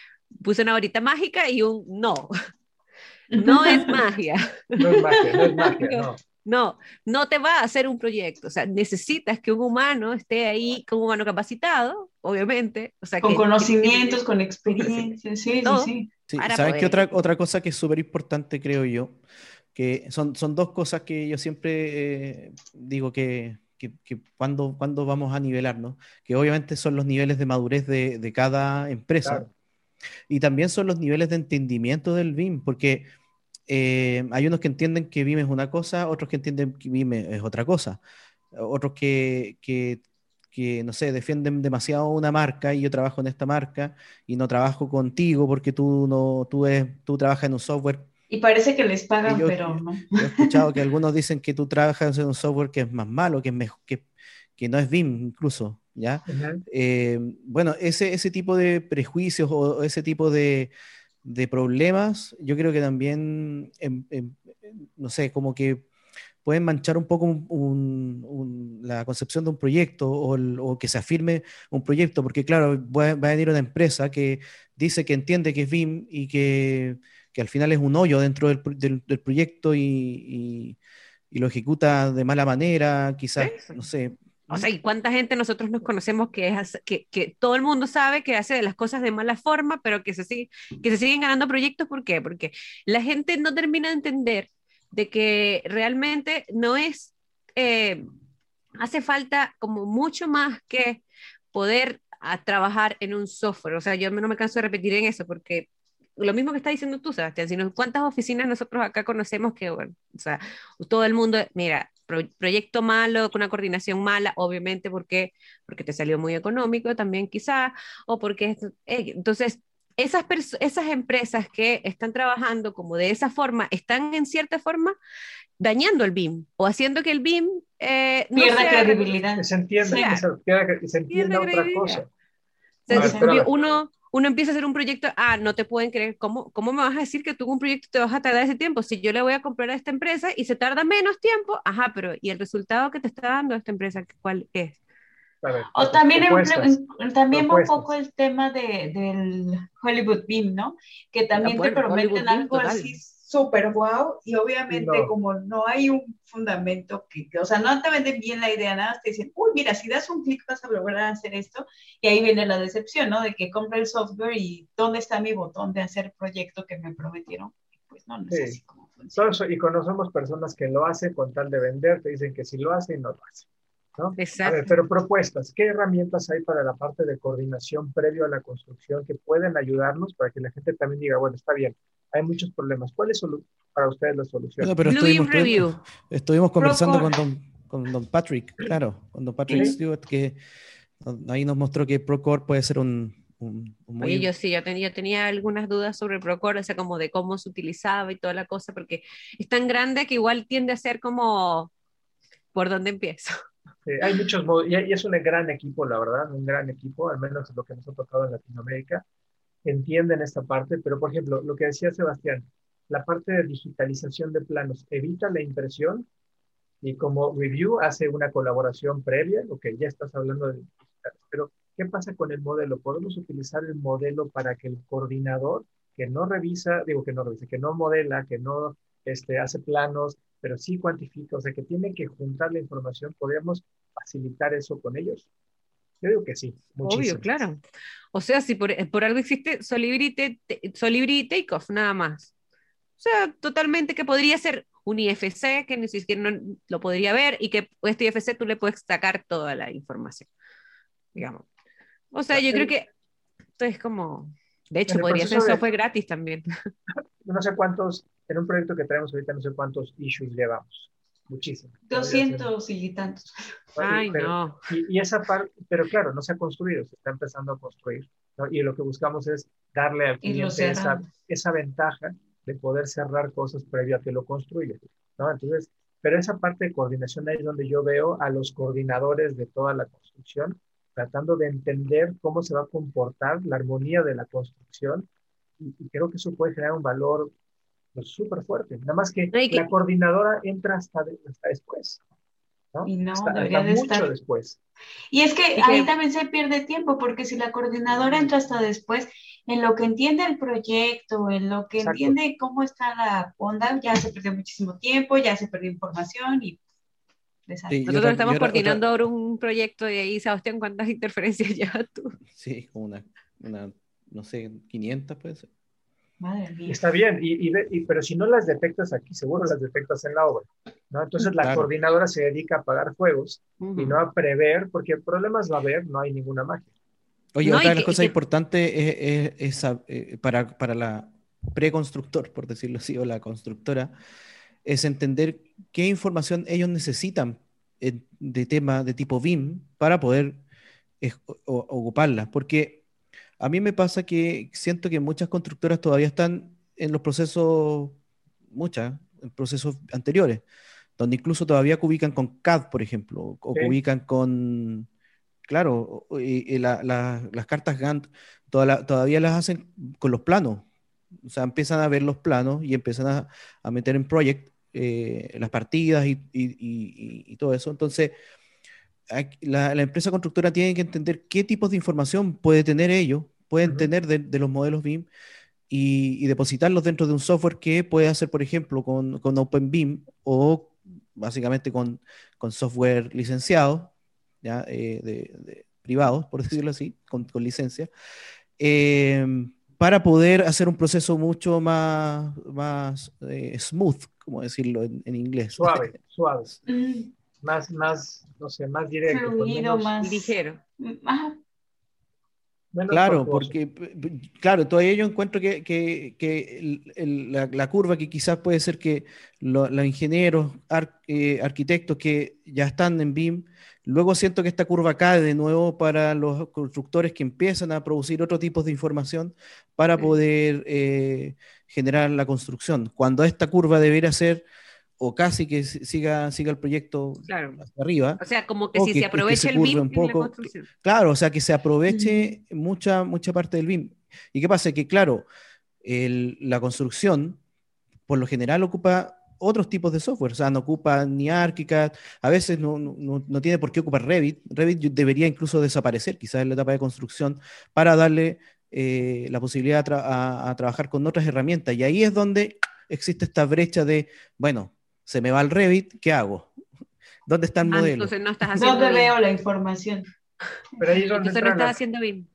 puse una varita mágica y un no. No es magia. No es magia, no es magia, no. No, no te va a hacer un proyecto. O sea, necesitas que un humano esté ahí, con un humano capacitado, obviamente. O sea, con conocimientos, con experiencia, sí, sí, sí. ¿Sabes qué otra, otra cosa que es súper importante, creo yo? Que son, son dos cosas que yo siempre eh, digo que, que, cuando, cuando vamos a nivelarnos, que obviamente son los niveles de madurez de, de cada empresa. Y también son los niveles de entendimiento del BIM, porque eh, hay unos que entienden que Vime es una cosa, otros que entienden que Vime es otra cosa, otros que, que, que, no sé, defienden demasiado una marca y yo trabajo en esta marca y no trabajo contigo porque tú, no, tú, es, tú trabajas en un software. Y parece que les pagan, pero no. he escuchado que algunos dicen que tú trabajas en un software que es más malo, que, es mejor, que, que no es BIM incluso, ¿ya? Eh, bueno, ese, ese tipo de prejuicios o ese tipo de, de problemas, yo creo que también, em, em, no sé, como que pueden manchar un poco la concepción de un proyecto o, que se afirme un proyecto, porque claro, va, a venir una empresa que dice que entiende que es BIM y que, al final es un hoyo dentro del, proyecto y, y, lo ejecuta de mala manera, quizás, no sé, o sea, ¿y cuánta gente nosotros nos conocemos que, es, que, que, todo el mundo sabe que hace de las cosas de mala forma, pero que se, sigue, que se siguen ganando proyectos? ¿Por qué? Porque la gente no termina de entender de que realmente no es, eh, hace falta como mucho más que poder a trabajar en un software. O sea, yo no me canso de repetir en eso porque lo mismo que está diciendo tú, Sebastián, sino cuántas oficinas nosotros acá conocemos que, bueno, o sea, todo el mundo, mira, proyecto malo, con una coordinación mala, obviamente porque, porque te salió muy económico también quizá, o porque, eh, entonces, esas, esas empresas que están trabajando como de esa forma, están en cierta forma dañando el BIM o haciendo que el BIM eh, no pierda credibilidad. Se entiende, se, entiende otra cosa. uno, uno empieza a hacer un proyecto, ah, no te pueden creer, ¿cómo, ¿cómo me vas a decir que tú un proyecto te vas a tardar ese tiempo? Si yo le voy a comprar a esta empresa y se tarda menos tiempo, ajá, pero ¿y el resultado que te está dando esta empresa cuál es? o también, también un poco el tema de, del Hollywood Beam, ¿no? Que también ah, te prometen algo así súper guau y obviamente como no hay un fundamento que, o sea, no te venden bien la idea, nada, te dicen, uy, mira, si das un clic vas a lograr hacer esto y ahí viene la decepción, ¿no? De que compra el software y ¿dónde está mi botón de hacer proyecto que me prometieron? Pues no, no sé así como funciona. y conocemos personas que lo hacen con tal de vender, te dicen que si lo hacen, no lo hacen. ¿no? Exacto. A ver, pero propuestas, ¿qué herramientas hay para la parte de coordinación previo a la construcción que pueden ayudarnos para que la gente también diga, bueno, está bien, hay muchos problemas. ¿Cuál es para ustedes la solución? No, pero estuvimos, estuvimos, conversando con don, con don, Patrick, claro, con don Patrick Stewart, que ahí nos mostró que Procore puede ser un, un, Oye, yo sí, yo tenía, tenía algunas dudas sobre Procore, o sea, como de cómo se utilizaba y toda la cosa, porque es tan grande que igual tiende a ser como, ¿por dónde empiezo? hay muchos y es un gran equipo, la verdad, un gran equipo, al menos lo que nos ha tocado en Latinoamérica entienden esta parte, pero por ejemplo, lo que decía Sebastián, la parte de digitalización de planos evita la impresión y como review hace una colaboración previa, lo que ya estás hablando de digital. Pero, ¿qué pasa con el modelo? ¿Podemos utilizar el modelo para que el coordinador que no revisa, digo que no revisa, que no modela, que no este, hace planos, pero sí cuantifica, o sea, que tiene que juntar la información, podríamos facilitar eso con ellos? Yo digo que sí. Obvio, claro. O sea, si por, algo existe Solibri, Solibri Takeoff, nada más. O sea, totalmente que podría ser un IFC que ni siquiera no, lo podría ver y que este IFC tú le puedes sacar toda la información, digamos. O sea, yo creo que esto es como, de hecho, podría ser software gratis también. No sé cuántos, en un proyecto que traemos ahorita, no sé cuántos issues llevamos muchísimo. 200 y tantos. Ay, no. Y, esa parte, pero claro, no se ha construido, se está empezando a construir. Y lo que buscamos es darle al cliente esa, esa, ventaja de poder cerrar cosas previo a que lo construya. ¿no? Entonces, pero esa parte de coordinación ahí es donde yo veo a los coordinadores de toda la construcción tratando de entender cómo se va a comportar la armonía de la construcción y, y creo que eso puede generar un valor es súper fuerte. Nada más que, la coordinadora entra hasta, después. ¿no? Y no, debería de mucho estar. después. Y es que ahí también se pierde tiempo, porque si la coordinadora entra hasta después, en lo que entiende el proyecto, en lo que entiende cómo está la onda, ya se perdió muchísimo tiempo, ya se perdió información y Nosotros estamos coordinando ahora un proyecto y ahí, Sebastián, ¿cuántas interferencias llevas tú? Sí, como una, una, no sé, 500 puede ser. Está bien, y, pero si no las detectas aquí, seguro las detectas en la obra. ¿no? Entonces la coordinadora se dedica a apagar fuegos y no a prever, porque problemas va a haber, no hay ninguna magia. Oye, otra de las cosas importantes es, eh, para, para la preconstructor, por decirlo así, o la constructora, es entender qué información ellos necesitan de tema de tipo BIM para poder ocuparla. Porque a mí me pasa que siento que muchas constructoras todavía están en los procesos, muchas, en procesos anteriores, donde incluso todavía ubican con CAD, por ejemplo, o ubican con, claro, y, las cartas Gantt todavía las hacen con los planos. O sea, empiezan a ver los planos y empiezan a, meter en project eh, las partidas y, y, todo eso. Entonces, la, empresa constructora tiene que entender qué tipos de información puede tener ellos pueden tener de, los modelos BIM y, depositarlos dentro de un software que puede hacer, por ejemplo, con, con OpenBIM o básicamente con, con software licenciado, ¿ya? Eh, de, privados, por decirlo así, con, con licencia, em, para poder hacer un proceso mucho más, más eh, smooth, como decirlo en, inglés. Suave, suave. Mm. Más, más, no sé, más directo. más ligero. Claro, porque, claro, todavía yo encuentro que, que, que la, curva que quizás puede ser que los ingenieros, eh, arquitectos que ya están en BIM, luego siento que esta curva cae de nuevo para los constructores que empiezan a producir otro tipo de información para poder eh, generar la construcción, cuando esta curva debería ser o casi que siga, siga el proyecto claro. hacia arriba. O sea, como que si se aproveche el BIM un poco, Claro, o sea, que se aproveche mucha, mucha parte del BIM. ¿Y qué pasa? Que claro, la construcción por lo general ocupa otros tipos de software, o sea, no ocupa ni ArchiCAD, a veces no, no, no, tiene por qué ocupar Revit. Revit debería incluso desaparecer, quizás en la etapa de construcción, para darle eh, la posibilidad a, trabajar con otras herramientas. Y ahí es donde existe esta brecha de, bueno, se me va el Revit, ¿qué hago? ¿Dónde está el ah, modelo? Entonces no estás haciendo ¿Dónde veo la información? Pero ahí es donde entonces no estás haciendo bien.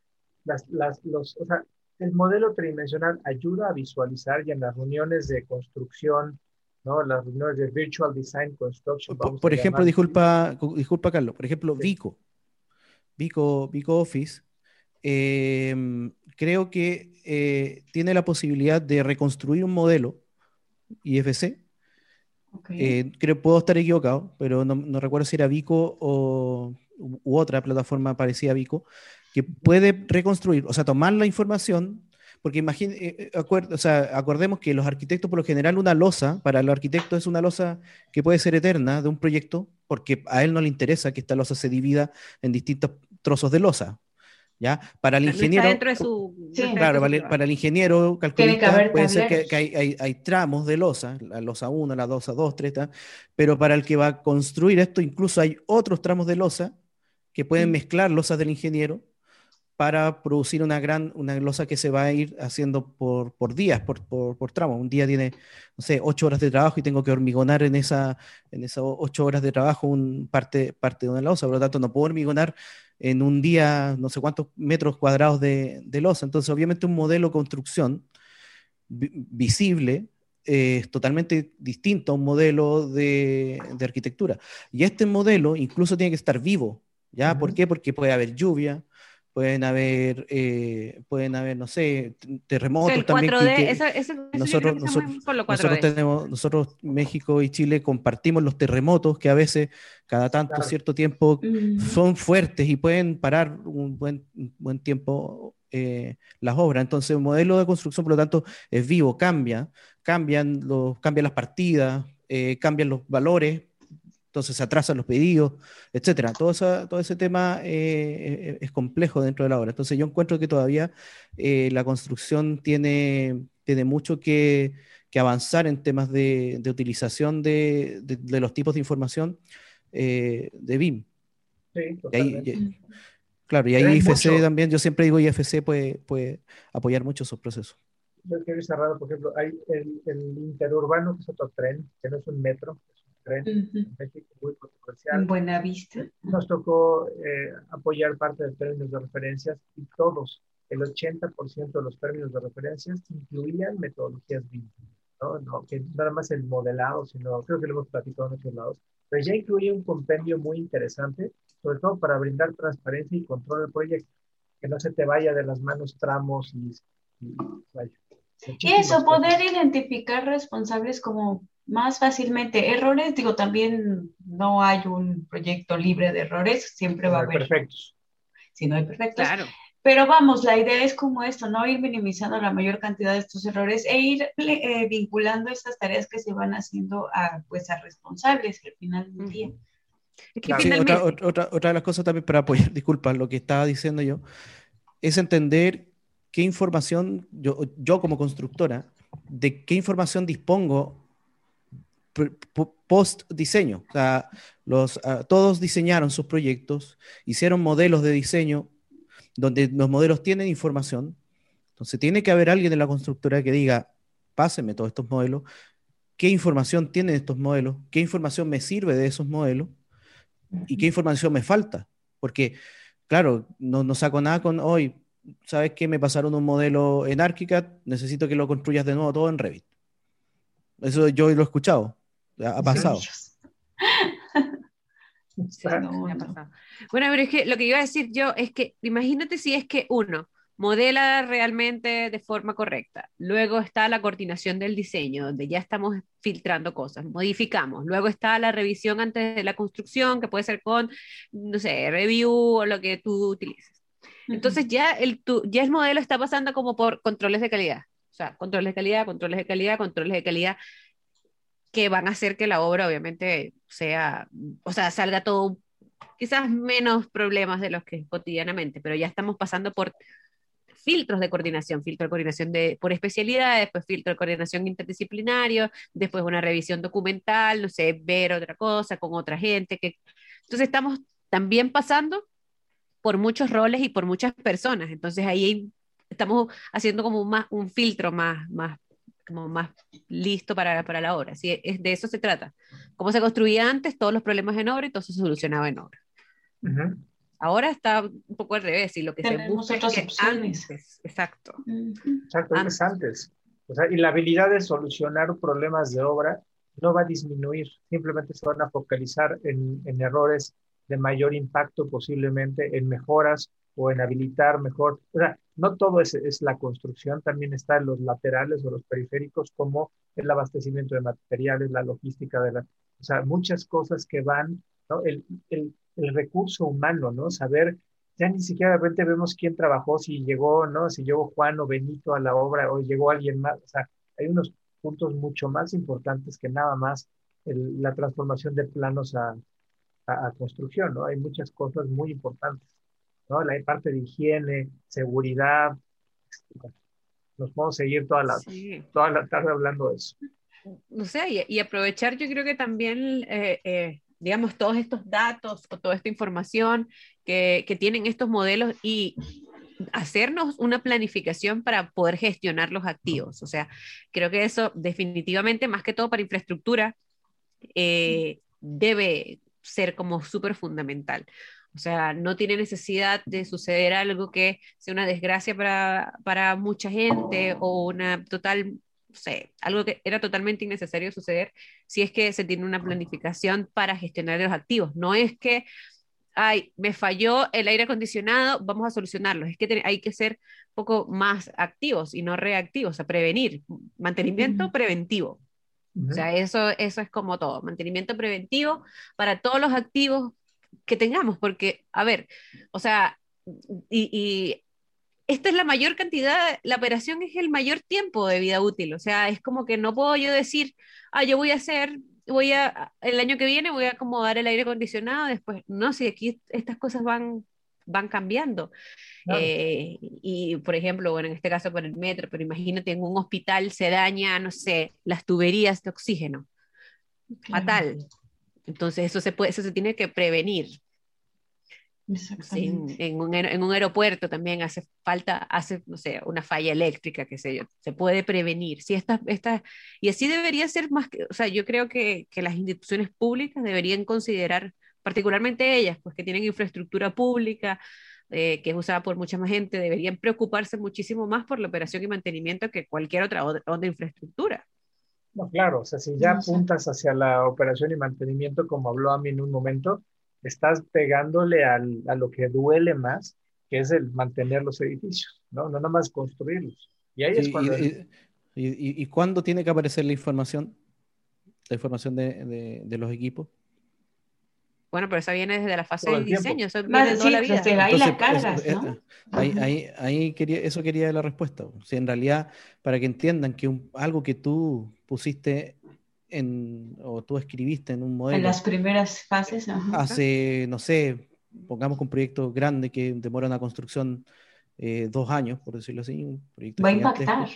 los, o sea, el modelo tridimensional ayuda a visualizar y en las reuniones de construcción, ¿no? las reuniones de Virtual Design Construction. Por, ejemplo, disculpa, disculpa Carlos, por ejemplo, Vico, Vico, Vico Office, em, creo que eh, tiene la posibilidad de reconstruir un modelo IFC. Eh, creo puedo estar equivocado, pero no, no, recuerdo si era Vico o u otra plataforma parecida a Vico, que puede reconstruir, o sea, tomar la información, porque imagine, eh, eh, o sea, acordemos que los arquitectos, por lo general, una losa, para los arquitectos es una losa que puede ser eterna de un proyecto, porque a él no le interesa que esta losa se divida en distintos trozos de losa. ¿Ya? Para el ingeniero, claro, para, el ingeniero calculista puede ser que, hay, hay, tramos de losa, la losa 1, la losa 2, 3, pero para el que va a construir esto, incluso hay otros tramos de losa que pueden mezclar losas del ingeniero para producir una gran, una losa que se va a ir haciendo por, por días, por, por, por tramo. Un día tiene, no sé, ocho horas de trabajo y tengo que hormigonar en, esa, en esas ocho horas de trabajo un parte, parte de una losa, por lo tanto no puedo hormigonar en un día no sé cuántos metros cuadrados de, de losa. Entonces, obviamente un modelo de construcción visible es totalmente distinto a un modelo de, de, arquitectura. Y este modelo incluso tiene que estar vivo, ¿ya? ¿Por qué? Porque puede haber lluvia, pueden haber, eh, pueden haber, no sé, terremotos también. nosotros, nosotros, tenemos, nosotros, México y Chile, compartimos los terremotos que a veces, cada tanto cierto tiempo, son fuertes y pueden parar un buen, buen tiempo eh, las obras. Entonces, el modelo de construcción, por lo tanto, es vivo, cambia, cambian, los, cambian las partidas, eh, cambian los valores entonces se atrasan los pedidos, etcétera. Todo, todo ese tema eh, eh, es complejo dentro de la obra. Entonces yo encuentro que todavía eh, la construcción tiene, tiene mucho que, avanzar en temas de, utilización de, los tipos de información de BIM. Sí, claro, y ahí IFC también, yo siempre digo IFC puede, puede apoyar mucho esos procesos. Yo quiero cerrado, por ejemplo, hay el, el interurbano, que es otro tren, que no es un metro, en México muy controversial. Buena vista. Nos tocó eh, apoyar parte de términos de referencias y todos, el 80% de los términos de referencias incluían metodologías BIM. ¿no? no que nada más el modelado, sino creo que lo hemos platicado en otros lados, pero ya incluía un compendio muy interesante, sobre todo para brindar transparencia y control del proyecto, que no se te vaya de las manos tramos y, y, y eso, poder identificar responsables como más fácilmente. Errores, digo, también no hay un proyecto libre de errores, siempre va a haber. Perfectos. Si no hay perfectos. Claro. Pero vamos, la idea es como esto, ¿no? Ir minimizando la mayor cantidad de estos errores e ir eh, vinculando estas tareas que se van haciendo a, pues, a responsables al final del día. otra, otra, otra, de las cosas también para apoyar, disculpa, lo que estaba diciendo yo, es entender qué información, yo, yo como constructora, de qué información dispongo post diseño. O sea, los, ah, todos diseñaron sus proyectos, hicieron modelos de diseño donde los modelos tienen información. Entonces tiene que haber alguien en la constructora que diga, pásenme todos estos modelos, qué información tienen estos modelos, qué información me sirve de esos modelos y qué información me falta. Porque, claro, no, no saco nada con hoy, ¿sabes qué? Me pasaron un modelo en ArchiCAD, necesito que lo construyas de nuevo todo en Revit. Eso yo lo he escuchado. Ha pasado. Bueno, pero es que lo que iba a decir yo es que imagínate si es que uno modela realmente de forma correcta, luego está la coordinación del diseño, donde ya estamos filtrando cosas, modificamos, luego está la revisión antes de la construcción, que puede ser con, no sé, review o lo que tú utilices. Entonces ya el, tu, ya el modelo está pasando como por controles de calidad, o sea, controles de calidad, controles de calidad, controles de calidad que van a hacer que la obra obviamente sea, o sea, salga todo quizás menos problemas de los que cotidianamente, pero ya estamos pasando por filtros de coordinación, filtro de coordinación de, por especialidad, después filtro de coordinación interdisciplinario, después una revisión documental, no sé, ver otra cosa con otra gente. Que... Entonces estamos también pasando por muchos roles y por muchas personas, entonces ahí estamos haciendo como más, un filtro más, más como más listo para, para la obra. ¿sí? Es, de eso se trata. Como se construía antes, todos los problemas en obra y todo se solucionaba en obra. Ahora está un poco al revés y lo que se busca es antes. Exacto. Exacto, antes. antes. O sea, y la habilidad de solucionar problemas de obra no va a disminuir, simplemente se van a focalizar en, en errores de mayor impacto posiblemente, en mejoras o en habilitar mejor. O sea, no todo es, es, la construcción, también está en los laterales o los periféricos, como el abastecimiento de materiales, la logística de la, o sea, muchas cosas que van, ¿no? El, el, el recurso humano, ¿no? Saber, ya ni siquiera vemos quién trabajó, si llegó, ¿no? Si llegó Juan o Benito a la obra o llegó alguien más, o sea, hay unos puntos mucho más importantes que nada más la transformación de planos a, a, construcción, ¿no? Hay muchas cosas muy importantes, ¿no? La parte de higiene, seguridad, nos podemos seguir toda la, toda la tarde hablando de eso. No sé, y, aprovechar yo creo que también, eh, eh, digamos, todos estos datos o toda esta información que, que tienen estos modelos y hacernos una planificación para poder gestionar los activos. O sea, creo que eso definitivamente, más que todo para infraestructura, eh, debe ser como súper fundamental. O sea, no tiene necesidad de suceder algo que sea una desgracia para, para mucha gente o una total, no sé, algo que era totalmente innecesario suceder si es que se tiene una planificación para gestionar los activos. No es que ay, me falló el aire acondicionado, vamos a solucionarlo. Es que hay que ser un poco más activos y no reactivos, a prevenir, mantenimiento preventivo. O sea, eso, eso es como todo, mantenimiento preventivo para todos los activos que tengamos, porque, a ver, o sea, y, y esta es la mayor cantidad, la operación es el mayor tiempo de vida útil, o sea, es como que no puedo yo decir, ah, yo voy a hacer voy a, el año que viene voy a acomodar el aire acondicionado, después, no, si aquí estas cosas van, van cambiando. Eh, y, por ejemplo, bueno, en este caso con el metro, pero imagínate en un hospital se daña, no sé, las tuberías de oxígeno. Fatal. Entonces eso se puede, eso se tiene que prevenir en, un, en, un, aeropuerto también hace falta, hace, no sé, una falla eléctrica, qué sé yo, se puede prevenir. Si esta, esta, y así debería ser más que, o sea, yo creo que, que las instituciones públicas deberían considerar, particularmente ellas, pues que tienen infraestructura pública, eh, que es usada por mucha más gente, deberían preocuparse muchísimo más por la operación y mantenimiento que cualquier otra, otra infraestructura. No, claro, o sea, si ya apuntas hacia la operación y mantenimiento, como habló a mí en un momento, estás pegándole al, a lo que duele más, que es el mantener los edificios, ¿no? No nada más construirlos. Y ahí es cuando... Y, y, cuándo tiene que aparecer la información? La información de, de, de los equipos. Bueno, pero esa viene desde la fase del diseño, eso viene toda la vida. ahí la cargas, ¿no? Ahí, ahí, ahí, quería, eso quería la respuesta. O sea, en realidad, para que entiendan que un, algo que tú pusiste en, o tú escribiste en un modelo. En las primeras fases. Hace, no sé, pongamos un proyecto grande que demora una construcción eh, dos años, por decirlo así. Un proyecto Va a impactar.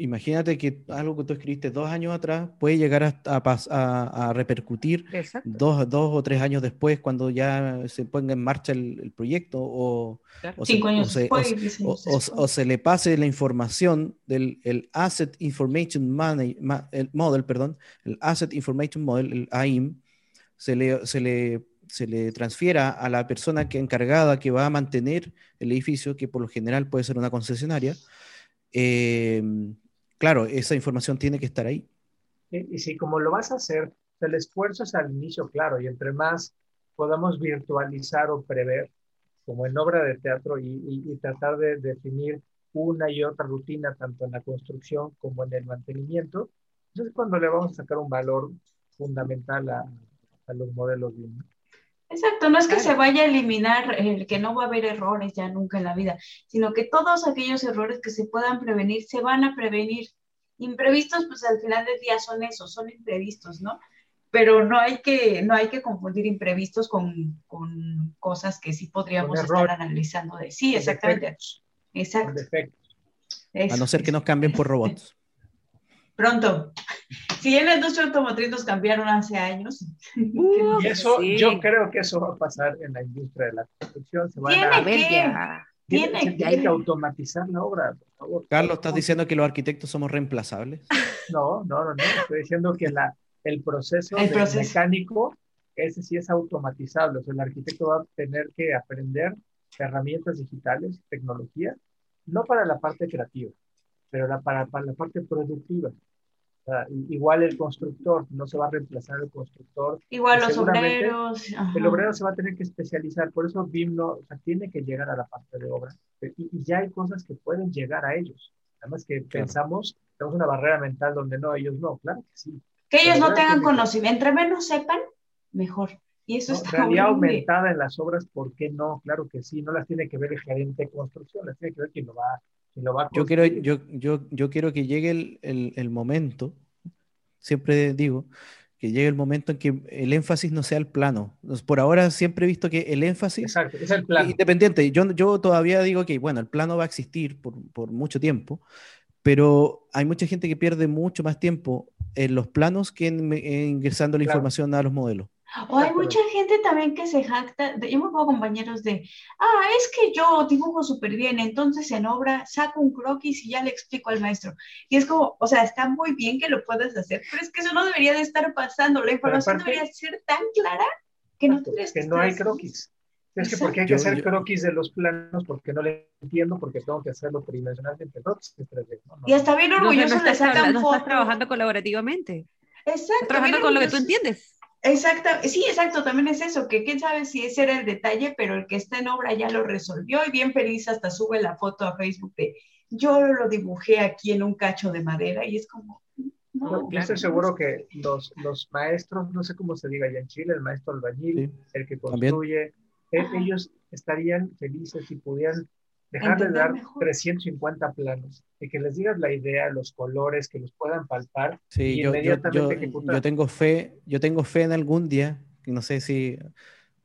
Imagínate que algo que tú escribiste dos años atrás puede llegar a, a, a repercutir dos, dos, o tres años después cuando ya se ponga en marcha el, proyecto o, o, Cinco se, años después, o, se le pase la información del el Asset Information el Model, perdón, el Asset Information Model, el AIM, se le, se le, se le transfiera a la persona que encargada que va a mantener el edificio, que por lo general puede ser una concesionaria. Eh, claro, esa información tiene que estar ahí. Y, si como lo vas a hacer, el esfuerzo es al inicio, claro, y entre más podamos virtualizar o prever, como en obra de teatro, y, tratar de definir una y otra rutina, tanto en la construcción como en el mantenimiento, entonces cuando le vamos a sacar un valor fundamental a, los modelos de Exacto, no es que se vaya a eliminar el que no va a haber errores ya nunca en la vida, sino que todos aquellos errores que se puedan prevenir se van a prevenir. Imprevistos, pues al final del día son esos, son imprevistos, ¿no? Pero no hay que, no hay que confundir imprevistos con, con cosas que sí podríamos estar analizando de sí, exactamente. Exacto. A no ser que nos cambien por robots. Pronto. Si en la industria automotriz nos cambiaron hace años. y eso, yo creo que eso va a pasar en la industria de la construcción. Se van a ver ya. Tiene, que, automatizar la obra, por favor. Carlos, ¿estás diciendo que los arquitectos somos reemplazables? No, no, no, no. Estoy diciendo que la, el proceso, mecánico, ese sí es automatizable. O sea, el arquitecto va a tener que aprender herramientas digitales, tecnología, no para la parte creativa, pero para, para la parte productiva igual el constructor, no se va a reemplazar el constructor. Igual los obreros. El obrero se va a tener que especializar, por eso BIM no, tiene que llegar a la parte de obra. Y, ya hay cosas que pueden llegar a ellos. Además que pensamos, tenemos una barrera mental donde no, ellos no, claro que sí. Que ellos no tengan conocimiento, entre menos sepan, mejor. Y eso está realidad aumentada en las obras, ¿por qué no? Claro que sí, no las tiene que ver el gerente de construcción, las tiene que ver quien lo va yo quiero, yo, yo, yo quiero que llegue el, el, el, momento, siempre digo, que llegue el momento en que el énfasis no sea el plano. Por ahora siempre he visto que el énfasis Exacto, es el plano. Independiente, yo, yo todavía digo que, bueno, el plano va a existir por, por mucho tiempo, pero hay mucha gente que pierde mucho más tiempo en los planos que en, ingresando la información a los modelos. O hay mucha gente también que se jacta, yo me pongo compañeros de, ah, es que yo dibujo súper bien, entonces en obra saco un croquis y ya le explico al maestro. Y es como, o sea, está muy bien que lo puedas hacer, pero es que eso no debería de estar pasando, la información debería ser tan clara que no tienes que, no hay croquis. Es que porque hay que hacer croquis de los planos, porque no le entiendo, porque tengo que hacerlo tridimensionalmente. y hasta bien orgulloso le sacan no estás trabajando colaborativamente. Exacto. trabajando con lo que tú entiendes. Exacto, sí, exacto, también es eso, que quién sabe si ese era el detalle, pero el que está en obra ya lo resolvió y bien feliz hasta sube la foto a Facebook de yo lo dibujé aquí en un cacho de madera y es como... No, yo estoy seguro que los, los maestros, no sé cómo se diga allá en Chile, el maestro albañil, el que construye, e, ellos estarían felices si pudieran dejar de dar 350 planos y que les digas la idea, los colores, que los puedan palpar. Sí, yo, yo, yo, tengo fe, yo tengo fe en algún día, no sé si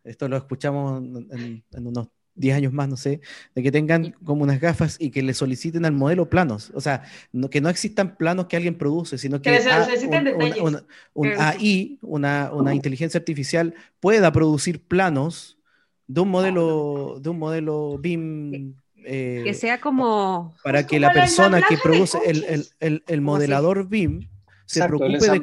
esto lo escuchamos en, unos 10 años más, no sé, de que tengan como unas gafas y que le soliciten al modelo planos. O sea, que no existan planos que alguien produce, sino que, un, AI, una, una inteligencia artificial, pueda producir planos de un modelo, de un modelo BIM que eh, sea como... Para que la persona que produce el, el, el, modelador BIM se preocupe de...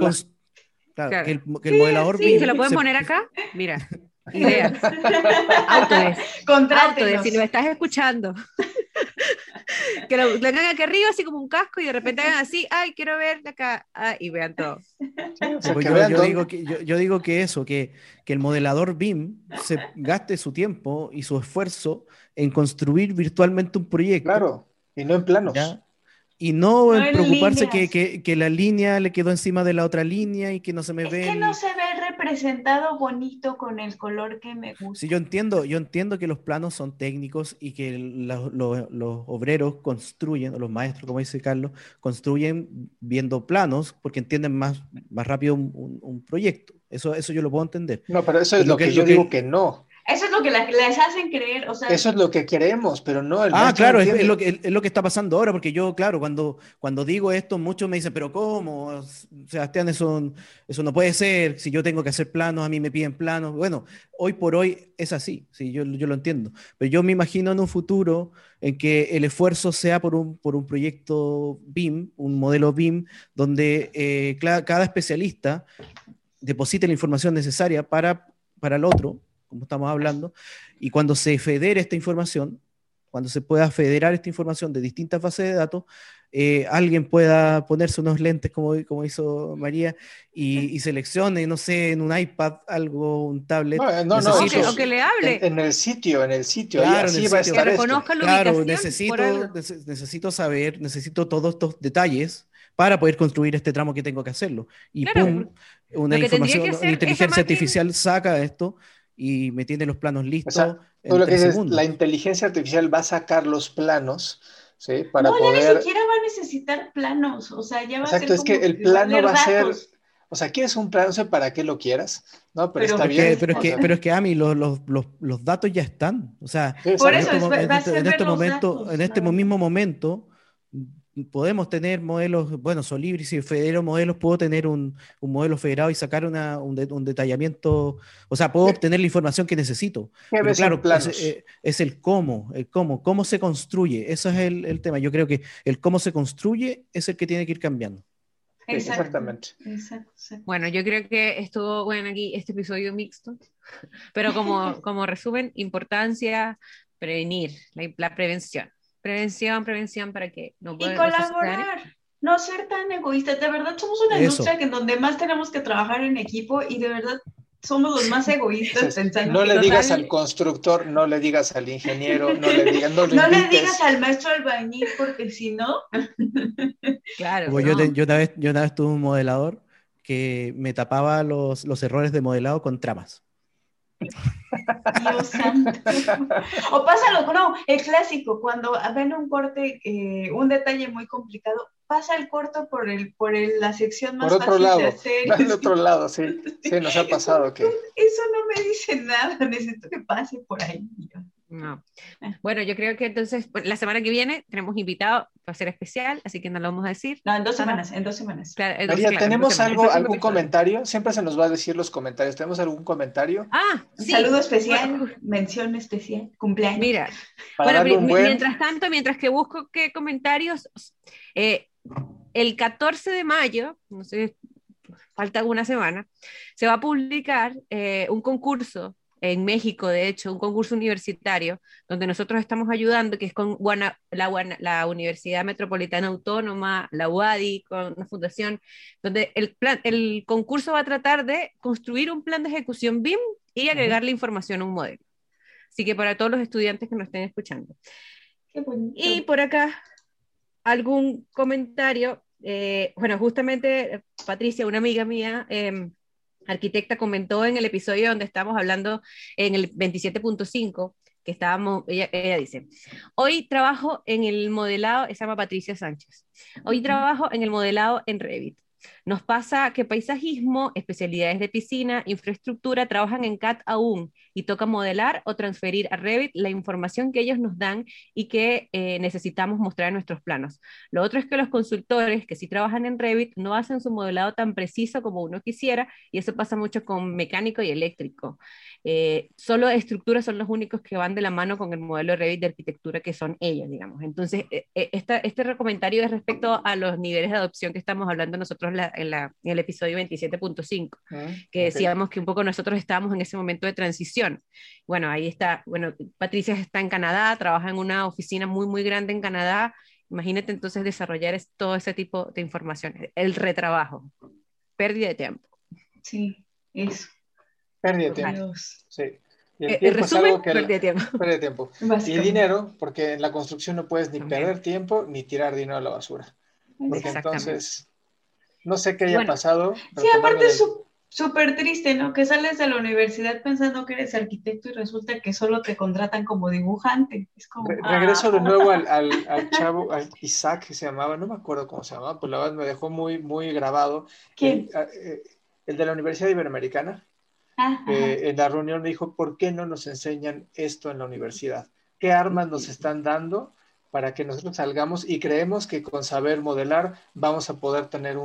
Claro, Que, el, que el modelador BIM... ¿Se lo pueden poner acá? Mira. Idea. Autodesk. Autodesk, si lo estás escuchando. que lo, lo hagan aquí arriba, así como un casco, y de repente hagan así, ay, quiero ver de acá, ah, y vean todo. Pues yo, digo que, yo, yo, digo que eso, que, que el modelador BIM se gaste su tiempo y su esfuerzo en construir virtualmente un proyecto. Claro, y no en planos. Y no, en preocuparse que, que, que, la línea le quedó encima de la otra línea y que no se me ve. Es que no se ve representado bonito con el color que me gusta. Sí, yo entiendo, yo entiendo que los planos son técnicos y que los, los obreros construyen, o los maestros, como dice Carlos, construyen viendo planos porque entienden más, más rápido un, un, proyecto. Eso, eso yo lo puedo entender. No, pero eso es, lo, que, yo digo que no. Eso es lo que les hacen creer, o sea, Eso es lo que queremos, pero no el Ah, claro, es, lo que, es lo que está pasando ahora, porque yo, claro, cuando, cuando digo esto, muchos me dicen, pero ¿cómo? Sebastián, eso, eso no puede ser, si yo tengo que hacer planos, a mí me piden planos. Bueno, hoy por hoy es así, sí, yo, yo lo entiendo, pero yo me imagino en un futuro en que el esfuerzo sea por un, por un proyecto BIM, un modelo BIM, donde eh, cada especialista deposite la información necesaria para, para el otro como estamos hablando, y cuando se federe esta información, cuando se pueda federar esta información de distintas bases de datos, eh, alguien pueda ponerse unos lentes como, como hizo María y, seleccione, no sé, en un iPad algo, un tablet. No, no, o, que, le hable. En, el sitio, en el sitio. Claro, necesito, que reconozca la claro necesito, necesito saber, necesito todos estos detalles para poder construir este tramo que tengo que hacerlo. Y pum, una información, una inteligencia artificial saca esto y me tiene los planos listos. lo que dices, la inteligencia artificial va a sacar los planos. ¿sí? Para no, poder... ya ni siquiera va a necesitar planos, o sea, ya va Exacto, a ser es que el plano va a ser, o sea, quieres un plano, no sé para qué lo quieras, ¿no? Pero, está bien. pero, es que, pero es que, Ami, los, los, los, los datos ya están, o sea, Por eso, en, este, en este momento, en este mismo momento, podemos tener modelos, bueno, Solibris y Federo modelos, puedo tener un, modelo federado y sacar un, detallamiento, o sea, puedo obtener la información que necesito. Pero claro, eh, es, el cómo, el cómo, cómo se construye, ese es el, tema. Yo creo que el cómo se construye es el que tiene que ir cambiando. Exactamente. Bueno, yo creo que estuvo bueno aquí este episodio mixto, pero como, como resumen, importancia, prevenir, la prevención Prevención, prevención para que no Y colaborar, no ser tan egoístas. De verdad somos una industria que en donde más tenemos que trabajar en equipo y de verdad somos los más egoístas No le digas al constructor, no le digas al ingeniero, no le digas, no, le digas al maestro albañil porque si no. claro. Yo, yo, una vez, yo una vez tuve un modelador que me tapaba los, los errores de modelado con tramas. Dios santo. O pásalo, no, el clásico, cuando ven un corte, eh, un detalle muy complicado, pasa el corto por el, por la sección más por otro lado, de otro lado, sí. Sí, nos ha pasado que. Eso no me dice nada, necesito que pase por ahí. No. Ah. Bueno, yo creo que entonces pues, la semana que viene tenemos invitado, para ser especial, así que no lo vamos a decir. No, en dos semanas, en dos semanas. María, ¿tenemos algo, algún comentario? Siempre se nos va a decir los comentarios. ¿Tenemos algún comentario? Ah, saludo especial, mención especial, cumpleaños. Mira, bueno, mientras tanto, mientras que busco qué comentarios, eh, el 14 de mayo, no sé, falta alguna semana, se va a publicar eh, un concurso en México, de hecho, un concurso universitario donde nosotros estamos ayudando, que es con la, Universidad Metropolitana Autónoma, la UADI, con una fundación, donde el, plan, el concurso va a tratar de construir un plan de ejecución BIM y agregarle información a un modelo. Así que para todos los estudiantes que nos estén escuchando. y por acá, algún comentario. Eh, bueno, justamente Patricia, una amiga mía, eh, arquitecta comentó en el episodio donde estamos hablando en el 27.5 que estábamos, ella, ella, dice, hoy trabajo en el modelado, se llama Patricia Sánchez, hoy trabajo en el modelado en Revit. Nos pasa que paisajismo, especialidades de piscina, infraestructura trabajan en CAT aún y toca modelar o transferir a Revit la información que ellos nos dan y que eh, necesitamos mostrar en nuestros planos. Lo otro es que los consultores que sí trabajan en Revit no hacen su modelado tan preciso como uno quisiera y eso pasa mucho con mecánico y eléctrico. Eh, solo estructuras son los únicos que van de la mano con el modelo de Revit de arquitectura que son ellos, digamos. Entonces, eh, este comentario es respecto a los niveles de adopción que estamos hablando nosotros en, el episodio 27.5, ah, que decíamos que un poco nosotros estábamos en ese momento de transición. Bueno, ahí está, bueno, Patricia está en Canadá, trabaja en una oficina muy, muy grande en Canadá. Imagínate entonces desarrollar todo ese tipo de información, el retrabajo, pérdida de tiempo. Sí, eso. Pérdida de tiempo. Sí. Y el, eh, resumen, pérdida de tiempo. Pérdida de tiempo. Y dinero, porque en la construcción no puedes ni perder tiempo ni tirar dinero a la basura. Porque entonces no sé qué haya pasado. Sí, aparte es súper triste, ¿no? Que sales de la universidad pensando que eres arquitecto y resulta que solo te contratan como dibujante. Es como, regreso de ah. nuevo al, al, chavo, al Isaac que se llamaba, no me acuerdo cómo se llamaba, pues la verdad me dejó muy, muy grabado. ¿Quién? El, eh, de la Universidad Iberoamericana. Ah, en la reunión me dijo, ¿por qué no nos enseñan esto en la universidad? ¿Qué armas nos están dando para que nosotros salgamos y creemos que con saber modelar vamos a poder tener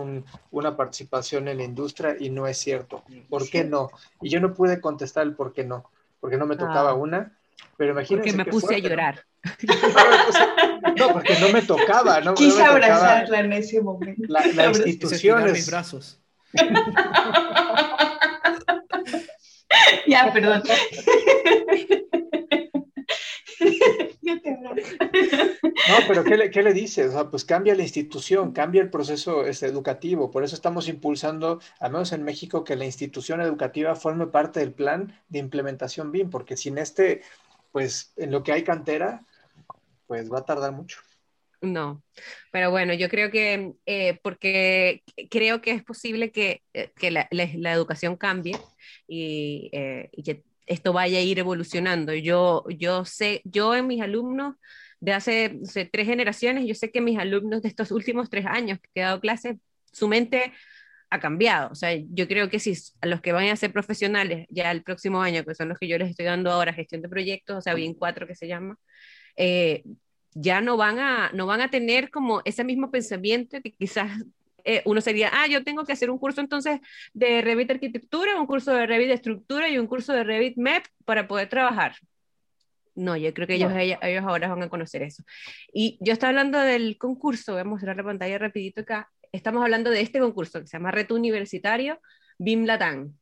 una participación en la industria y no es cierto. ¿Por qué no? Y yo no pude contestar el por qué no, porque no me tocaba ah. una, pero imagínense. Porque me puse a llorar. No, porque no me tocaba. No, Quise abrazarla en ese momento. La, la institución mis brazos. ya, perdón. No, pero ¿qué le, qué le dices? O sea, pues cambia la institución, cambia el proceso este, educativo. Por eso estamos impulsando, al menos en México, que la institución educativa forme parte del plan de implementación BIM, porque sin este, pues en lo que hay cantera, pues va a tardar mucho. No, pero bueno, yo creo que, eh, porque creo que es posible que, eh, que la, educación cambie y, eh, y que esto vaya a ir evolucionando. Yo, yo sé, yo en mis alumnos de hace tres generaciones, yo sé que mis alumnos de estos últimos tres años que he dado clases, su mente ha cambiado. O sea, yo creo que si a los que van a ser profesionales ya el próximo año, que son los que yo les estoy dando ahora, gestión de proyectos, o sea, bien cuatro que se llama, eh, ya no van a, no van a tener como ese mismo pensamiento que quizás eh, uno sería, ah, yo tengo que hacer un curso entonces de Revit Arquitectura, un curso de Revit Estructura y un curso de Revit MEP para poder trabajar. No, yo creo que ellos, ellos ahora van a conocer eso. Y yo estaba hablando del concurso, voy a mostrar la pantalla rapidito acá. Estamos hablando de este concurso que se llama Reto Universitario BIM Latam.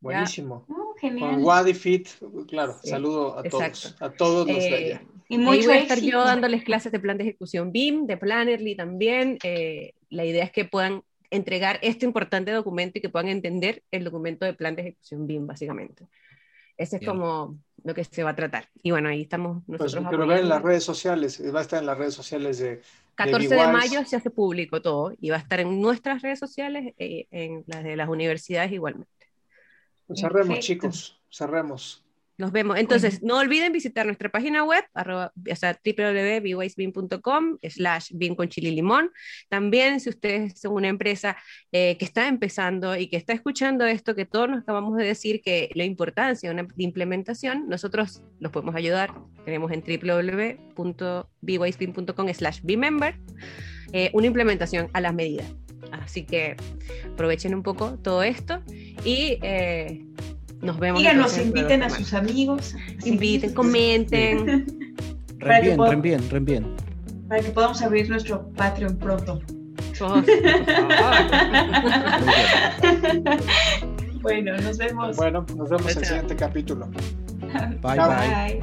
Buenísimo. Oh, Con Wadifit, claro, saludo a todos, a todos los de eh, allá. Y mucho voy a estar yo dándoles clases de plan de ejecución BIM, de Plannerly también. Eh, la idea es que puedan entregar este importante documento y que puedan entender el documento de plan de ejecución BIM, básicamente. Ese es como lo que se va a tratar. Y bueno, ahí estamos pues, nosotros. Pues, pero ver en las redes sociales, va a estar en las redes sociales de. 14 de, mayo se hace público todo y va a estar en nuestras redes sociales, eh, en las de las universidades igualmente. Pues cerremos, chicos, cerremos. Nos vemos. Entonces, no olviden visitar nuestra página web, arroba, o sea, slash bien con chile y limón. También, si ustedes son una empresa eh, que está empezando y que está escuchando esto, que todos nos acabamos de decir que la importancia de una implementación, nosotros los podemos ayudar. Tenemos en www.bwaysbean.com slash bmember eh, una implementación a las medidas. Así que aprovechen un poco todo esto y... Eh, nos vemos. Díganos, inviten a sus amigos. Inviten, comenten. Re bien, re bien, Para que podamos abrir nuestro Patreon pronto. bueno, nos vemos. Bueno, nos vemos en el siguiente capítulo. bye. bye.